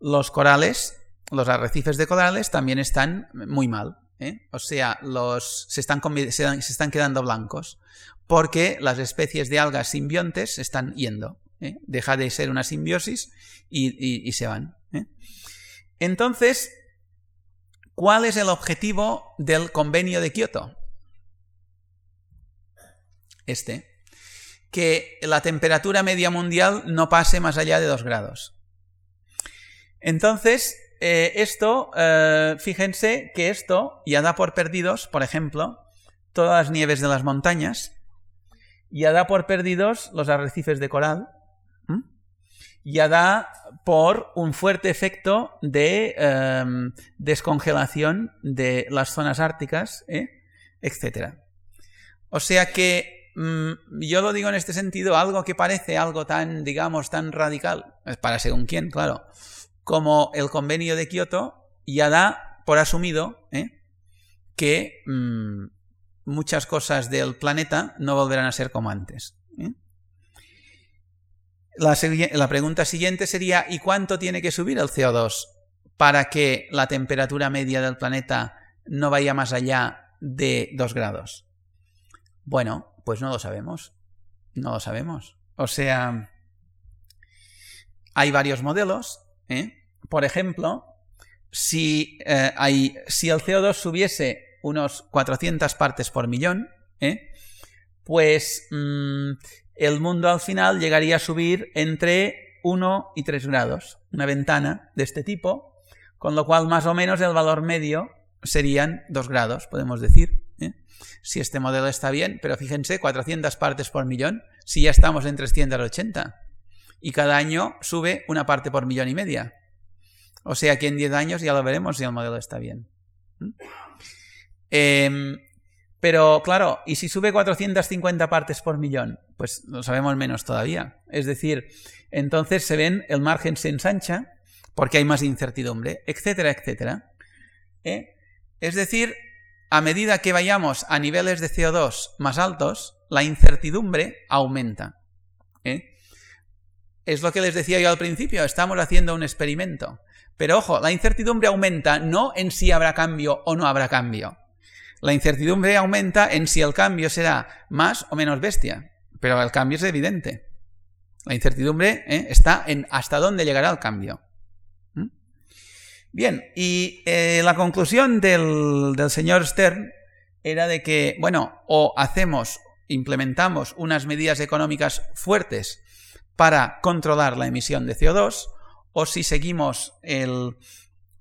Los corales, los arrecifes de corales también están muy mal. O sea, se, están, quedando blancos porque las especies de algas simbiontes están yendo. ¿eh? Deja de ser una simbiosis y, se van. ¿eh? Entonces, ¿cuál es el objetivo del convenio de Kioto? Este. Que la temperatura media mundial no pase más allá de 2 grados. Entonces, eh, esto, fíjense que esto ya da por perdidos, por ejemplo, todas las nieves de las montañas, ya da por perdidos los arrecifes de coral, ya da por un fuerte efecto de em, descongelación de las zonas árticas, ¿eh? etc. O sea que mm, yo lo digo en este sentido, algo que parece algo tan, digamos, tan radical, para según quién, claro, como el convenio de Kioto, ya da por asumido ¿eh? que mm, muchas cosas del planeta no volverán a ser como antes. ¿eh? La, la, pregunta siguiente sería, ¿y cuánto tiene que subir el CO2 para que la temperatura media del planeta no vaya más allá de 2 grados? Bueno, pues no lo sabemos. No lo sabemos. O sea, hay varios modelos. ¿Eh? Por ejemplo, si, eh, el CO2 subiese unos 400 partes por millón, ¿eh? pues mm, el mundo al final llegaría a subir entre 1 y 3 grados, una ventana de este tipo, con lo cual más o menos el valor medio serían 2 grados, podemos decir. Si este modelo está bien, pero fíjense, 400 partes por millón, si ya estamos en 380. Y cada año sube una parte por millón y media. O sea que en 10 años ya lo veremos si el modelo está bien. ¿Mm? Em, pero claro, ¿y si sube 450 partes por millón? Pues lo sabemos menos todavía. Es decir, entonces se ven, el margen se ensancha porque hay más incertidumbre, etcétera, etcétera. ¿Eh? Es decir, a medida que vayamos a niveles de CO2 más altos, la incertidumbre aumenta. ¿Eh? Es lo que les decía yo al principio, estamos haciendo un experimento. Pero ojo, la incertidumbre aumenta no en si habrá cambio o no habrá cambio. La incertidumbre aumenta en si el cambio será más o menos bestia, pero el cambio es evidente. La incertidumbre ¿eh? está en hasta dónde llegará el cambio. ¿Mm? Bien, y eh, la conclusión del, del señor Stern era de que, bueno, o hacemos, implementamos unas medidas económicas fuertes para controlar la emisión de CO2, o si seguimos el,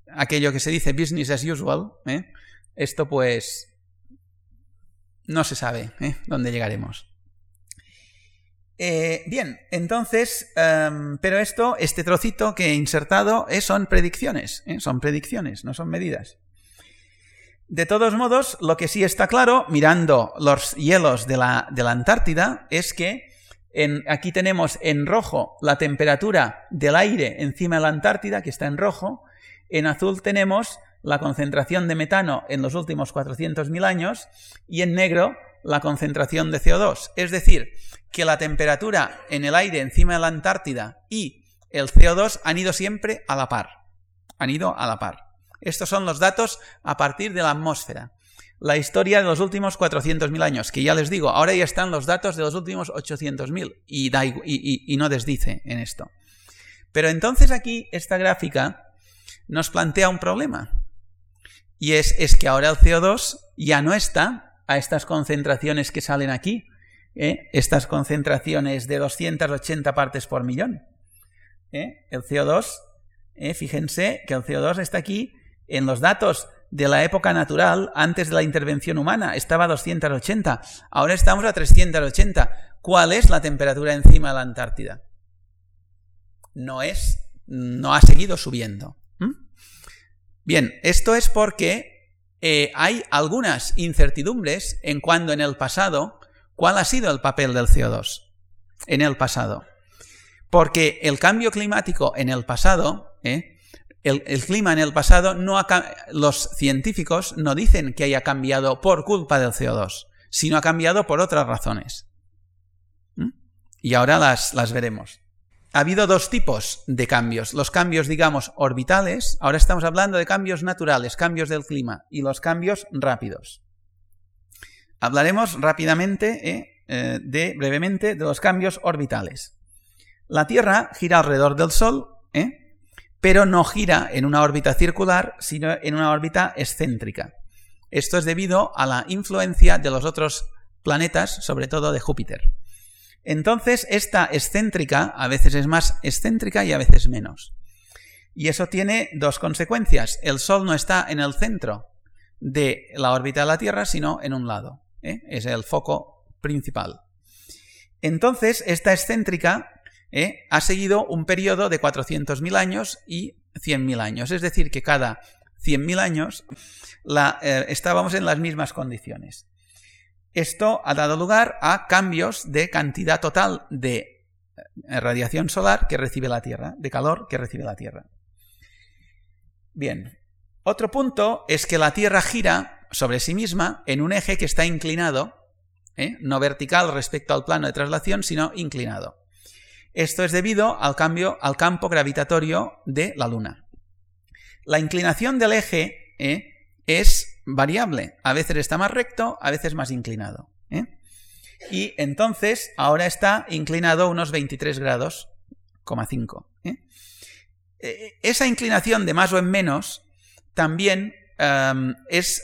aquello que se dice business as usual, ¿eh? esto pues no se sabe ¿eh? dónde llegaremos. Eh, bien, entonces, em, pero esto, este trocito que he insertado son predicciones, son predicciones, no son medidas. De todos modos, lo que sí está claro, mirando los hielos de la, de la Antártida, es que en, aquí tenemos en rojo la temperatura del aire encima de la Antártida, que está en rojo, en azul tenemos la concentración de metano en los últimos 400.000 años y en negro la concentración de CO2. Es decir, que la temperatura en el aire encima de la Antártida y el CO2 han ido siempre a la par. Han ido a la par. Estos son los datos a partir de la atmósfera. La historia de los últimos 400.000 años, que ya les digo, ahora ya están los datos de los últimos 800.000 y, y, y no desdice en esto. Pero entonces aquí esta gráfica nos plantea un problema. Y es, es que ahora el CO2 ya no está a estas concentraciones que salen aquí, estas concentraciones de 280 partes por millón. El CO2, fíjense que el CO2 está aquí en los datos de la época natural, antes de la intervención humana, estaba a 280. Ahora estamos a 380. ¿Cuál es la temperatura encima de la Antártida? No es, no ha seguido subiendo. Bien, esto es porque eh, hay algunas incertidumbres en cuando en el pasado, ¿cuál ha sido el papel del CO2? En el pasado. Porque el cambio climático en el pasado, ¿eh? El, clima en el pasado, no los científicos no dicen que haya cambiado por culpa del CO2, sino ha cambiado por otras razones. ¿Mm? Y ahora las, las veremos. Ha habido dos tipos de cambios. Los cambios, digamos, orbitales. Ahora estamos hablando de cambios naturales, cambios del clima, y los cambios rápidos. Hablaremos rápidamente, ¿eh? Eh, de, brevemente, de los cambios orbitales. La Tierra gira alrededor del Sol, ¿eh? Pero no gira en una órbita circular, sino en una órbita excéntrica. Esto es debido a la influencia de los otros planetas, sobre todo de Júpiter. Entonces, esta excéntrica a veces es más excéntrica y a veces menos. Y eso tiene dos consecuencias. El Sol no está en el centro de la órbita de la Tierra, sino en un lado. ¿eh? Es el foco principal. Entonces, esta excéntrica ¿eh? ha seguido un periodo de 400.000 años y 100.000 años. Es decir, que cada 100.000 años eh, estábamos en las mismas condiciones. Esto ha dado lugar a cambios de cantidad total de eh, radiación solar que recibe la Tierra, de calor que recibe la Tierra. Bien, otro punto es que la Tierra gira sobre sí misma en un eje que está inclinado, no vertical respecto al plano de traslación, sino inclinado. Esto es debido al cambio al campo gravitatorio de la Luna. La inclinación del eje ¿eh? es variable. A veces está más recto, a veces más inclinado. ¿eh? Y entonces ahora está inclinado unos 23 grados, 5. ¿eh? Esa inclinación de más o en menos también es,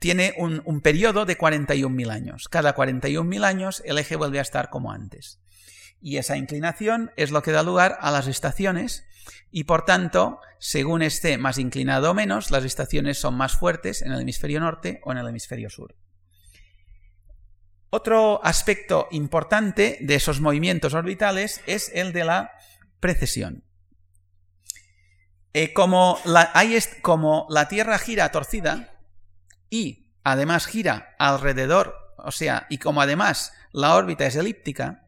tiene un, un periodo de 41.000 años. Cada 41.000 años el eje vuelve a estar como antes y esa inclinación es lo que da lugar a las estaciones y por tanto, según esté más inclinado o menos, las estaciones son más fuertes en el hemisferio norte o en el hemisferio sur. Otro aspecto importante de esos movimientos orbitales es el de la precesión. Eh, como, la, como la Tierra gira torcida y además gira alrededor, o sea, y como además la órbita es elíptica,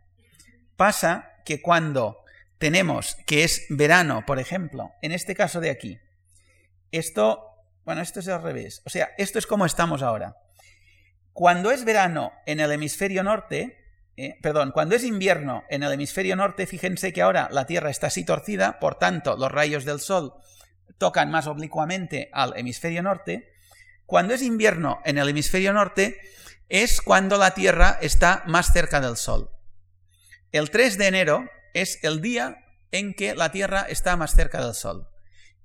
Pasa que cuando tenemos que es verano, por ejemplo, en este caso de aquí, esto, bueno, esto es al revés, o sea, esto es como estamos ahora. Cuando es verano en el hemisferio norte, eh, perdón, cuando es invierno en el hemisferio norte, fíjense que ahora la Tierra está así torcida, por tanto los rayos del Sol tocan más oblicuamente al hemisferio norte. Cuando es invierno en el hemisferio norte es cuando la Tierra está más cerca del Sol. El 3 de enero es el día en que la Tierra está más cerca del Sol.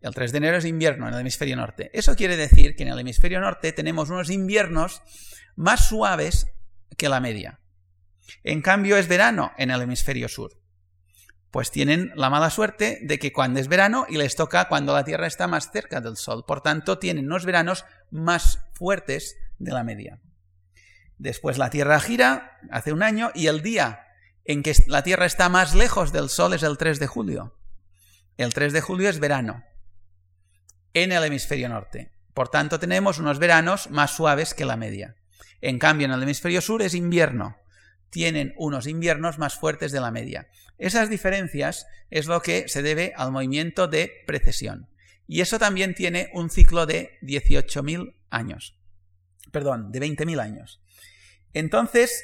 El 3 de enero es invierno en el hemisferio norte. Eso quiere decir que en el hemisferio norte tenemos unos inviernos más suaves que la media. En cambio es verano en el hemisferio sur. Pues tienen la mala suerte de que cuando es verano y les toca cuando la Tierra está más cerca del Sol. Por tanto, tienen unos veranos más fuertes de la media. Después la Tierra gira hace un año y el día en que la Tierra está más lejos del Sol es el 3 de julio. El 3 de julio es verano en el hemisferio norte. Por tanto, tenemos unos veranos más suaves que la media. En cambio, en el hemisferio sur es invierno. Tienen unos inviernos más fuertes de la media. Esas diferencias es lo que se debe al movimiento de precesión. Y eso también tiene un ciclo de 18.000 años. Perdón, de 20.000 años. Entonces,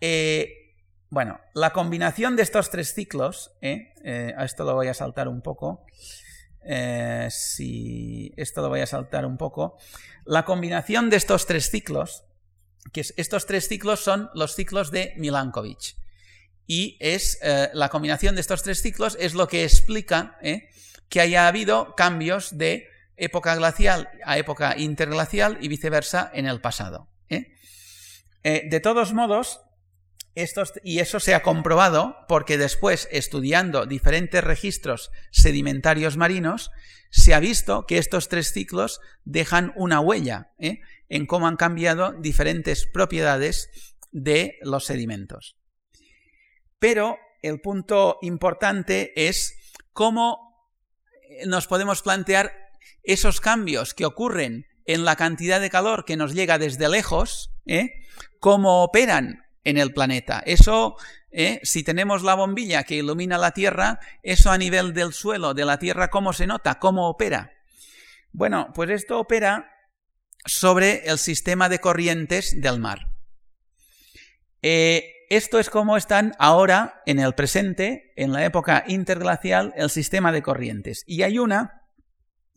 eh, bueno, la combinación de estos tres ciclos, ¿eh? Eh, a esto lo voy a saltar un poco. Eh, si esto lo voy a saltar un poco. La combinación de estos tres ciclos, que estos tres ciclos son los ciclos de Milankovitch. Y es la combinación de estos tres ciclos es lo que explica que haya habido cambios de época glacial a época interglacial y viceversa en el pasado. de todos modos, y eso se ha comprobado porque después, estudiando diferentes registros sedimentarios marinos, se ha visto que estos tres ciclos dejan una huella ¿eh? en cómo han cambiado diferentes propiedades de los sedimentos. Pero el punto importante es cómo nos podemos plantear esos cambios que ocurren en la cantidad de calor que nos llega desde lejos, ¿eh? cómo operan en el planeta. Eso, ¿eh? si tenemos la bombilla que ilumina la Tierra, eso a nivel del suelo, de la Tierra, ¿cómo se nota? ¿Cómo opera? Bueno, pues esto opera sobre el sistema de corrientes del mar. Eh, esto es como están ahora, en el presente, en la época interglacial, el sistema de corrientes. Y hay una,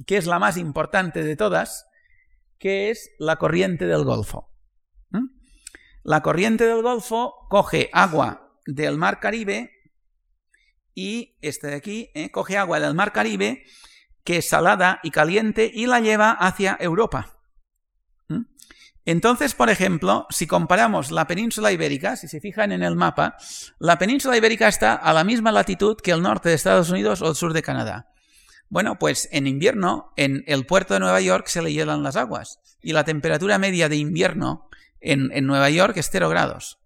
que es la más importante de todas, que es la corriente del Golfo. La corriente del Golfo coge agua del Mar Caribe y este de aquí ¿eh? coge agua del Mar Caribe que es salada y caliente y la lleva hacia Europa. ¿Mm? Entonces, por ejemplo, si comparamos la península ibérica, si se fijan en el mapa, la península ibérica está a la misma latitud que el norte de Estados Unidos o el sur de Canadá. Bueno, pues en invierno, en el puerto de Nueva York se le hielan las aguas y la temperatura media de invierno en, Nueva York es 0 grados.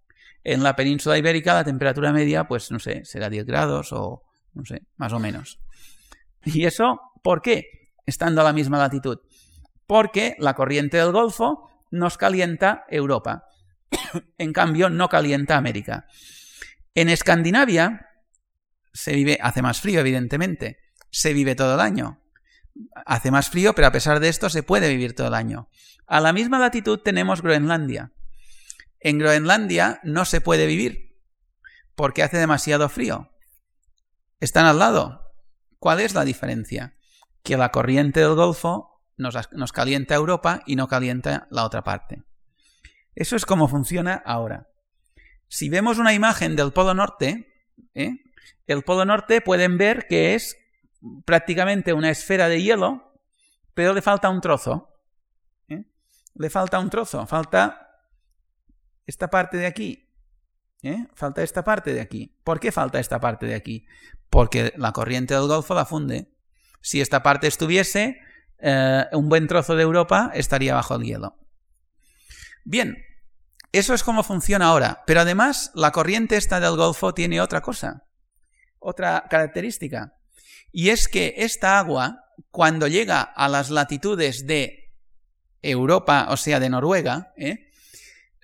En la península ibérica la temperatura media, pues no sé, será 10 grados o no sé, más o menos. ¿Y eso por qué? Estando a la misma latitud. Porque la corriente del Golfo nos calienta Europa. en cambio, no calienta América. En Escandinavia se vive, hace más frío, evidentemente. Se vive todo el año. Hace más frío, pero a pesar de esto se puede vivir todo el año. A la misma latitud tenemos Groenlandia. En Groenlandia no se puede vivir porque hace demasiado frío. Están al lado. ¿Cuál es la diferencia? Que la corriente del Golfo nos, calienta Europa y no calienta la otra parte. Eso es como funciona ahora. Si vemos una imagen del Polo Norte, ¿eh? el Polo Norte pueden ver que es prácticamente una esfera de hielo, pero le falta un trozo le falta un trozo, falta esta parte de aquí. ¿eh? Falta esta parte de aquí. ¿Por qué falta esta parte de aquí? Porque la corriente del Golfo la funde. Si esta parte estuviese, eh, un buen trozo de Europa estaría bajo el hielo. Bien, eso es como funciona ahora. Pero además, la corriente esta del Golfo tiene otra cosa, otra característica. Y es que esta agua, cuando llega a las latitudes de Europa, o sea, de Noruega, ¿eh?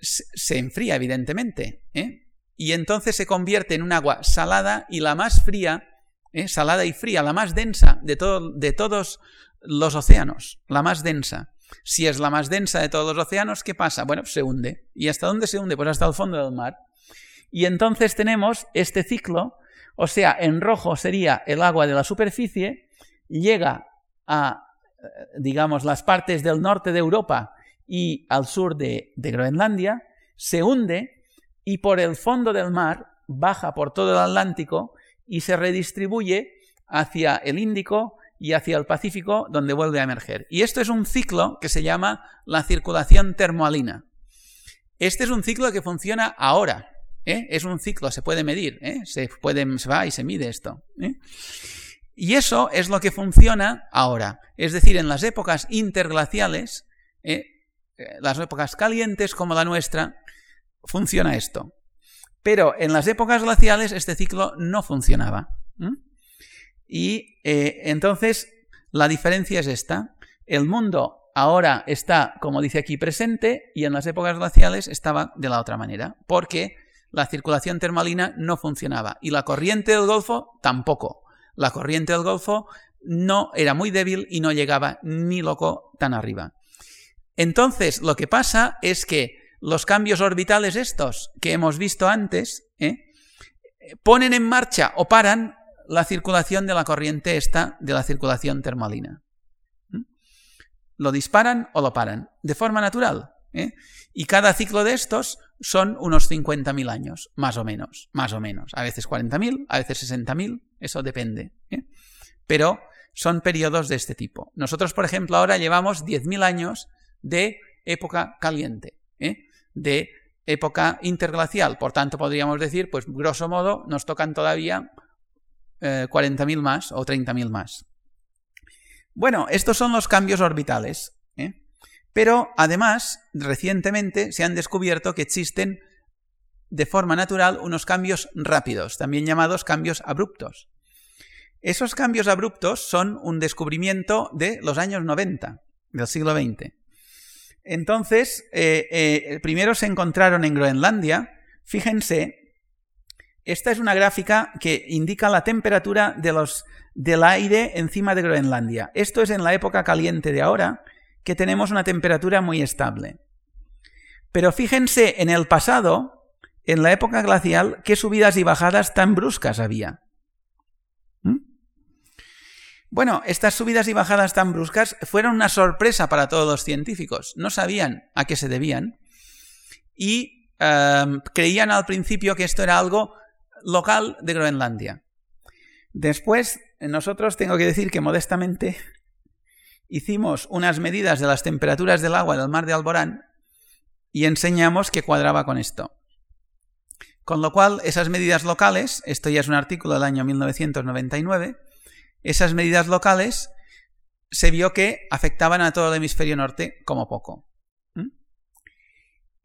se enfría, evidentemente. ¿eh? Y entonces se convierte en un agua salada y la más fría, ¿eh? salada y fría, la más densa de, de todos los océanos, la más densa. Si es la más densa de todos los océanos, ¿qué pasa? Bueno, se hunde. ¿Y hasta dónde se hunde? Pues hasta el fondo del mar. Y entonces tenemos este ciclo, o sea, en rojo sería el agua de la superficie, llega a digamos, las partes del norte de Europa y al sur de, Groenlandia, se hunde y por el fondo del mar baja por todo el Atlántico y se redistribuye hacia el Índico y hacia el Pacífico, donde vuelve a emerger. Y esto es un ciclo que se llama la circulación termoalina. Este es un ciclo que funciona ahora. ¿Eh? Es un ciclo, se puede medir, ¿eh? se, puede, se va y se mide esto. ¿eh? Y eso es lo que funciona ahora. Es decir, en las épocas interglaciales, las épocas calientes como la nuestra, funciona esto. Pero en las épocas glaciales este ciclo no funcionaba. Y entonces la diferencia es esta. El mundo ahora está, como dice aquí, presente y en las épocas glaciales estaba de la otra manera, porque la circulación termalina no funcionaba y la corriente del Golfo tampoco la corriente del Golfo no era muy débil y no llegaba ni loco tan arriba. Entonces, lo que pasa es que los cambios orbitales estos que hemos visto antes ¿eh? ponen en marcha o paran la circulación de la corriente esta de la circulación termalina. ¿Mm? Lo disparan o lo paran, de forma natural. ¿eh? Y cada ciclo de estos son unos 50.000 años, más o menos, más o menos. A veces 40.000, a veces 60.000, eso depende. ¿eh? Pero son periodos de este tipo. Nosotros, por ejemplo, ahora llevamos 10.000 años de época caliente, ¿eh? de época interglacial. Por tanto, podríamos decir, pues grosso modo, nos tocan todavía 40.000 eh, más o 30.000 más. Bueno, estos son los cambios orbitales. Pero además, recientemente se han descubierto que existen de forma natural unos cambios rápidos, también llamados cambios abruptos. Esos cambios abruptos son un descubrimiento de los años 90 del siglo XX. Entonces, eh, eh, primero se encontraron en Groenlandia. Fíjense, esta es una gráfica que indica la temperatura de los, del aire encima de Groenlandia. Esto es en la época caliente de ahora, que tenemos una temperatura muy estable. Pero fíjense en el pasado, en la época glacial, qué subidas y bajadas tan bruscas había. Bueno, estas subidas y bajadas tan bruscas fueron una sorpresa para todos los científicos. No sabían a qué se debían y em, creían al principio que esto era algo local de Groenlandia. Después, nosotros tengo que decir que modestamente hicimos unas medidas de las temperaturas del agua del mar de Alborán y enseñamos que cuadraba con esto. Con lo cual, esas medidas locales, esto ya es un artículo del año 1999, esas medidas locales se vio que afectaban a todo el hemisferio norte como poco.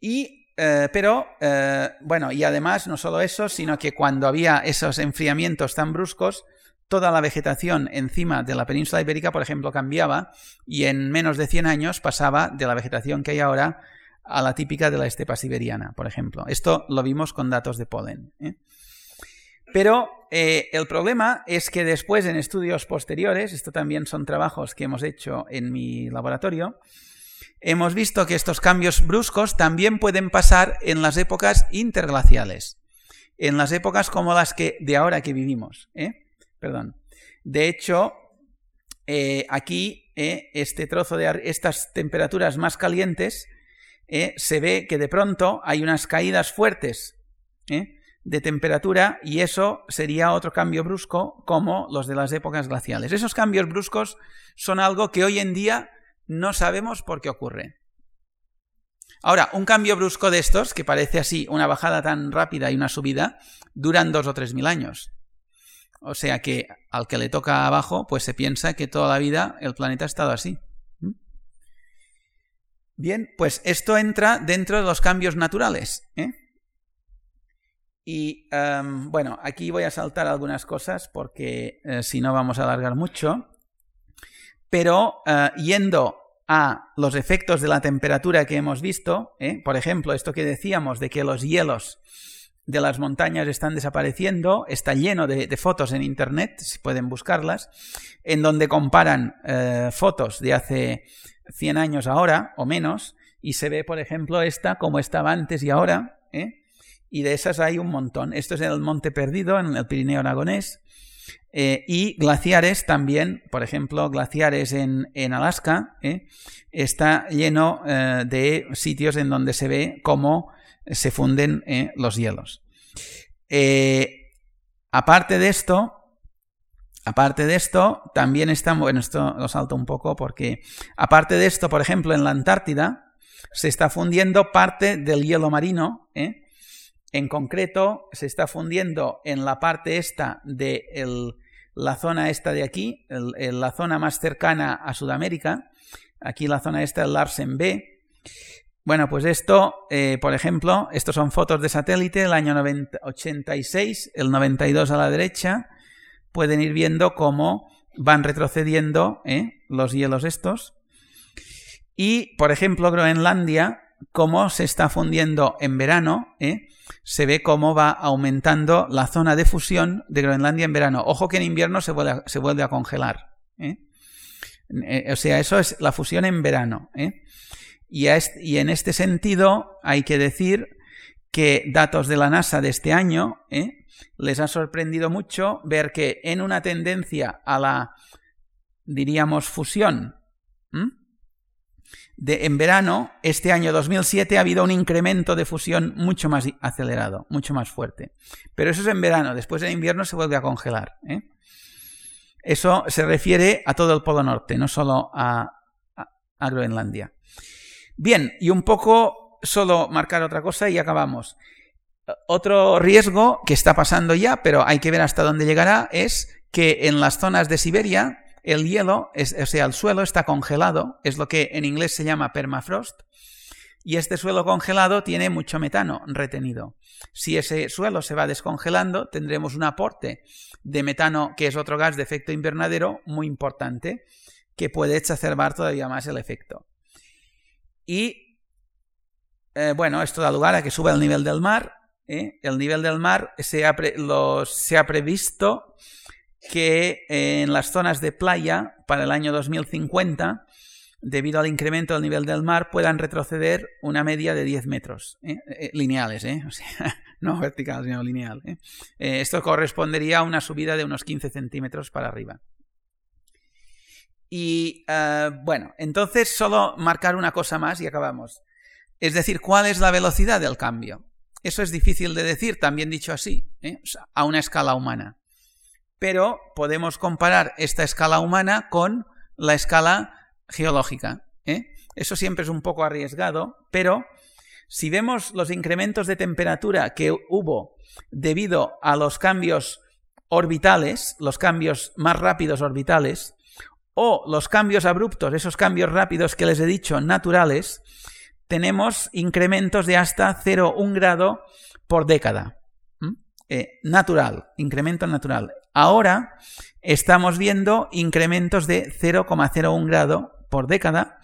Y, eh, pero, eh, bueno, y además no solo eso, sino que cuando había esos enfriamientos tan bruscos, toda la vegetación encima de la península ibérica, por ejemplo, cambiaba y en menos de 100 años pasaba de la vegetación que hay ahora a la típica de la estepa siberiana, por ejemplo. Esto lo vimos con datos de polen. ¿eh? Pero eh, el problema es que después en estudios posteriores, esto también son trabajos que hemos hecho en mi laboratorio, hemos visto que estos cambios bruscos también pueden pasar en las épocas interglaciales, en las épocas como las que de ahora que vivimos. ¿eh? Perdón. De hecho, eh, aquí este trozo de estas temperaturas más calientes se ve que de pronto hay unas caídas fuertes de temperatura y eso sería otro cambio brusco como los de las épocas glaciales. Esos cambios bruscos son algo que hoy en día no sabemos por qué ocurre. Ahora, un cambio brusco de estos, que parece así una bajada tan rápida y una subida, duran dos o tres mil años. O sea que al que le toca abajo, pues se piensa que toda la vida el planeta ha estado así. ¿Mm? Bien, pues esto entra dentro de los cambios naturales. ¿eh? Y em, bueno, aquí voy a saltar algunas cosas porque eh, si no vamos a alargar mucho. Pero eh, yendo a los efectos de la temperatura que hemos visto, ¿eh? por ejemplo, esto que decíamos de que los hielos de las montañas están desapareciendo, está lleno de, fotos en Internet, si pueden buscarlas, en donde comparan fotos de hace 100 años ahora o menos, y se ve, por ejemplo, esta como estaba antes y ahora, ¿eh? y de esas hay un montón. Esto es en el Monte Perdido, en el Pirineo Aragonés, eh, y glaciares también, por ejemplo, glaciares en, Alaska, eh, está lleno eh, de sitios en donde se ve cómo se funden los hielos. aparte de esto, Aparte de esto, también está, bueno, esto lo salto un poco porque, aparte de esto, por ejemplo, en la Antártida, se está fundiendo parte del hielo marino, ¿eh? En concreto, se está fundiendo en la parte esta de la zona esta de aquí, la zona más cercana a Sudamérica. Aquí la zona esta, el Larsen B. Bueno, pues esto, eh, por ejemplo, estos son fotos de satélite del año 86, el 92 a la derecha. Pueden ir viendo cómo van retrocediendo eh, los hielos estos. Y, por ejemplo, Groenlandia, cómo se está fundiendo en verano, ¿eh? se ve cómo va aumentando la zona de fusión de Groenlandia en verano. Ojo que en invierno se vuelve a, congelar. ¿eh? Eh, o sea, eso es la fusión en verano. Y, en este sentido hay que decir que datos de la NASA de este año les ha sorprendido mucho ver que en una tendencia a la, diríamos, fusión, en verano, este año 2007, ha habido un incremento de fusión mucho más acelerado, mucho más fuerte. Pero eso es en verano, después en invierno se vuelve a congelar. ¿eh? Eso se refiere a todo el Polo Norte, no solo a, Groenlandia. Bien, y un poco solo marcar otra cosa y acabamos. Otro riesgo que está pasando ya, pero hay que ver hasta dónde llegará, es que en las zonas de Siberia el hielo, o sea, el suelo está congelado, es lo que en inglés se llama permafrost, y este suelo congelado tiene mucho metano retenido. Si ese suelo se va descongelando, tendremos un aporte de metano, que es otro gas de efecto invernadero muy importante, que puede exacerbar todavía más el efecto. Y eh, bueno, esto da lugar a que suba el nivel del mar. ¿eh? El nivel del mar se ha, previsto que en las zonas de playa para el año 2050 debido al incremento del nivel del mar, puedan retroceder una media de 10 metros ¿eh? Eh, lineales, ¿eh? no verticales, sino lineal. esto correspondería a una subida de unos 15 centímetros para arriba. Y bueno, entonces solo marcar una cosa más y acabamos. Es decir, ¿cuál es la velocidad del cambio? Eso es difícil de decir, también dicho así, a una escala humana. Pero podemos comparar esta escala humana con la escala geológica. ¿eh? Eso siempre es un poco arriesgado, pero si vemos los incrementos de temperatura que hubo debido a los cambios orbitales, los cambios más rápidos orbitales, o los cambios abruptos, esos cambios rápidos que les he dicho naturales, tenemos incrementos de hasta 0,1 grado por década. Eh, natural, incremento natural. Ahora estamos viendo incrementos de 0,01 grado por década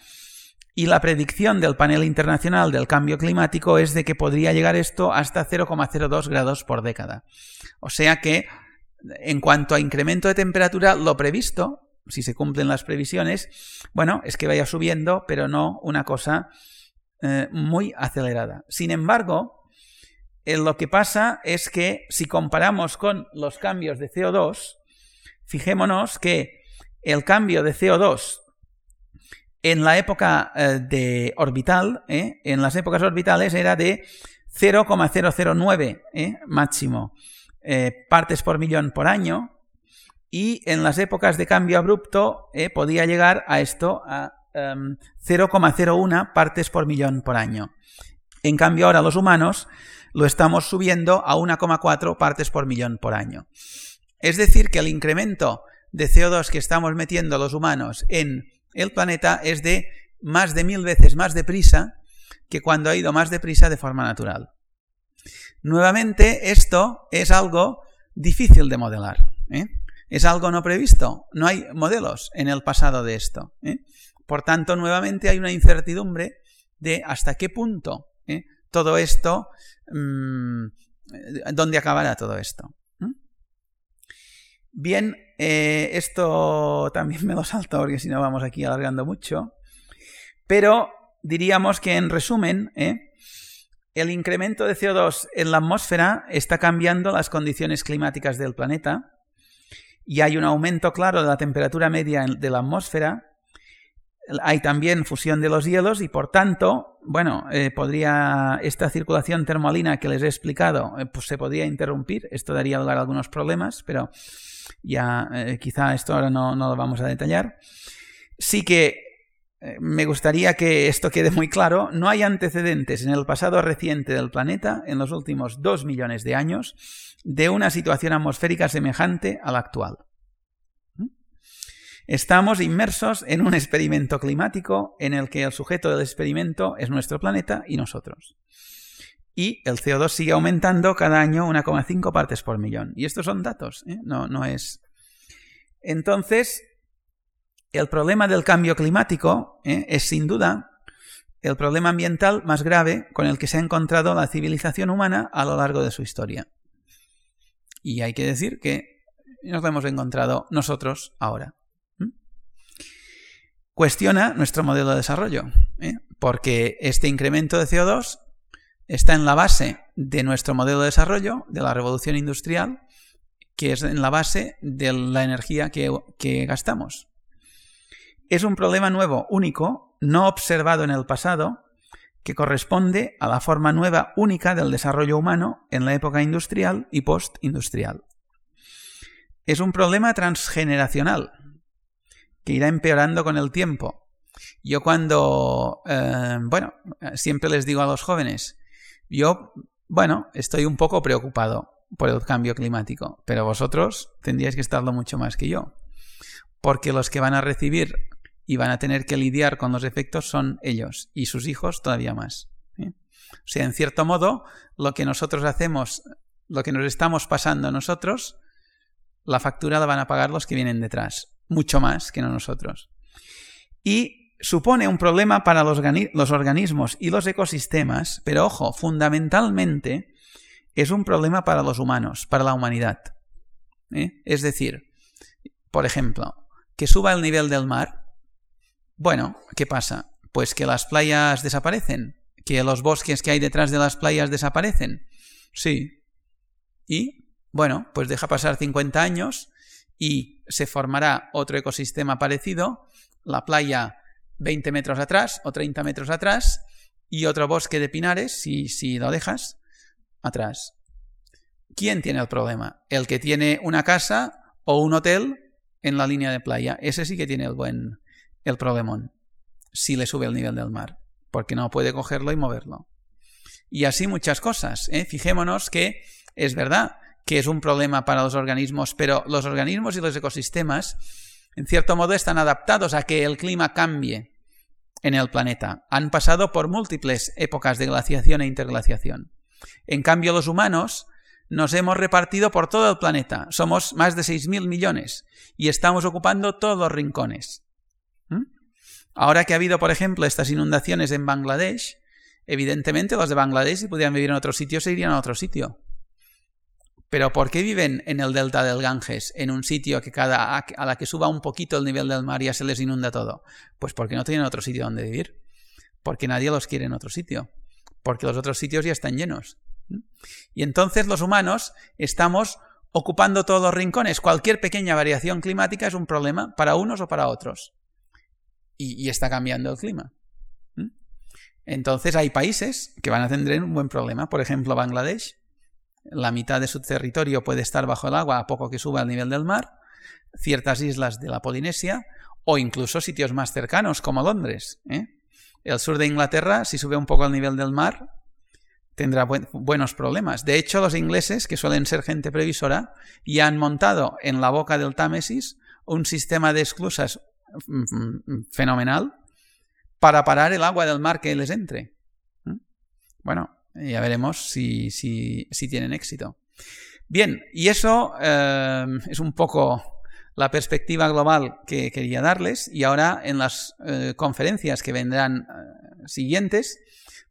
y la predicción del panel internacional del cambio climático es de que podría llegar esto hasta 0,02 grados por década. O sea que, en cuanto a incremento de temperatura, lo previsto, si se cumplen las previsiones, bueno, es que vaya subiendo, pero no una cosa eh, muy acelerada. Sin embargo, eh, lo que pasa es que si comparamos con los cambios de CO2, fijémonos que el cambio de CO2 en la época eh, de orbital, en las épocas orbitales era de 0,009 eh, máximo partes por millón por año y en las épocas de cambio abrupto podía llegar a esto a 0,01 em, partes por millón por año. En cambio ahora los humanos lo estamos subiendo a 1,4 partes por millón por año. Es decir, que el incremento de CO2 que estamos metiendo los humanos en el planeta es de más de mil veces más deprisa que cuando ha ido más deprisa de forma natural. Nuevamente, esto es algo difícil de modelar. ¿eh? Es algo no previsto. No hay modelos en el pasado de esto. ¿eh? Por tanto, nuevamente hay una incertidumbre de hasta qué punto ¿eh? todo esto, mm, dónde acabará todo esto. Bien, eh, esto también me lo salto porque si no vamos aquí alargando mucho. Pero diríamos que en resumen, el incremento de CO2 en la atmósfera está cambiando las condiciones climáticas del planeta y hay un aumento claro de la temperatura media de la atmósfera. Hay también fusión de los hielos y por tanto, bueno, eh, podría esta circulación termalina que les he explicado, pues se podría interrumpir. Esto daría lugar a algunos problemas, pero ya eh, quizá esto ahora no, lo vamos a detallar. Sí que eh, me gustaría que esto quede muy claro, no hay antecedentes en el pasado reciente del planeta, en los últimos dos millones de años, de una situación atmosférica semejante a la actual. Estamos inmersos en un experimento climático en el que el sujeto del experimento es nuestro planeta y nosotros y el CO2 sigue aumentando cada año 1,5 partes por millón. Y estos son datos, ¿eh? no, no es. Entonces, el problema del cambio climático ¿eh? es sin duda el problema ambiental más grave con el que se ha encontrado la civilización humana a lo largo de su historia. Y hay que decir que nos lo hemos encontrado nosotros ahora. Cuestiona nuestro modelo de desarrollo, ¿eh? porque este incremento de CO2 está en la base de nuestro modelo de desarrollo, de la revolución industrial, que es en la base de la energía que, gastamos. Es un problema nuevo, único, no observado en el pasado, que corresponde a la forma nueva única del desarrollo humano en la época industrial y postindustrial. Es un problema transgeneracional que irá empeorando con el tiempo, Yo cuando, eh, bueno, siempre les digo a los jóvenes, yo, bueno, estoy un poco preocupado por el cambio climático, pero vosotros tendríais que estarlo mucho más que yo, porque los que van a recibir y van a tener que lidiar con los efectos son ellos y sus hijos todavía más. ¿eh? O sea, en cierto modo, lo que nosotros hacemos, lo que nos estamos pasando nosotros, la factura la van a pagar los que vienen detrás, mucho más que no nosotros. Y supone un problema para los, organismos y los ecosistemas, pero ojo, fundamentalmente es un problema para los humanos, para la humanidad. ¿eh? Es decir, por ejemplo, que suba el nivel del mar. Bueno, ¿qué pasa? Pues que las playas desaparecen, que los bosques que hay detrás de las playas desaparecen. Sí. Y, bueno, pues deja pasar 50 años y se formará otro ecosistema parecido, la playa 20 metros atrás o 30 metros atrás y otro bosque de pinares, si, si lo dejas, atrás. ¿Quién tiene el problema? ¿El que tiene una casa o un hotel en la línea de playa? Ese sí que tiene el buen el problemón, si le sube el nivel del mar, porque no puede cogerlo y moverlo. Y así muchas cosas. ¿eh? Fijémonos que es verdad que es un problema para los organismos, pero los organismos y los ecosistemas, en cierto modo, están adaptados a que el clima cambie en el planeta. Han pasado por múltiples épocas de glaciación e interglaciación. En cambio, los humanos nos hemos repartido por todo el planeta. Somos más de 6.000 millones y estamos ocupando todos los rincones. ¿Mm? Ahora que ha habido, por ejemplo, estas inundaciones en Bangladesh, evidentemente los de Bangladesh, si pudieran vivir en otro sitio, se irían a otro sitio. Pero ¿por qué viven en el delta del Ganges, en un sitio que cada a la que suba un poquito el nivel del mar ya se les inunda todo? Pues porque no tienen otro sitio donde vivir. Porque nadie los quiere en otro sitio. Porque los otros sitios ya están llenos. Y entonces los humanos estamos ocupando todos los rincones. Cualquier pequeña variación climática es un problema para unos o para otros. Y, está cambiando el clima. Entonces hay países que van a tener un buen problema. Por ejemplo, Bangladesh. La mitad de su territorio puede estar bajo el agua a poco que suba el nivel del mar. Ciertas islas de la Polinesia o incluso sitios más cercanos como Londres. ¿eh? El sur de Inglaterra, si sube un poco el nivel del mar, tendrá buenos problemas. De hecho, los ingleses, que suelen ser gente previsora, ya han montado en la boca del Támesis un sistema de esclusas mm, mm, fenomenal para parar el agua del mar que les entre. ¿Mm? Bueno, ya veremos si, tienen éxito. Bien, y eso eh, es un poco la perspectiva global que quería darles y ahora en las eh, conferencias que vendrán eh, siguientes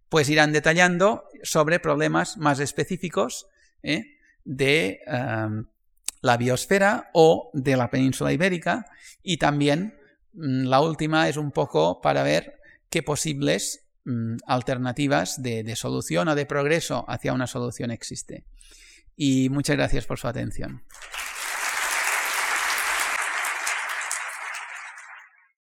pues irán detallando sobre problemas más específicos ¿eh? de em, la biosfera o de la península ibérica y también mm, la última es un poco para ver qué posibles mm, alternativas de, de solución o de progreso hacia una solución existe. Y muchas gracias por su atención.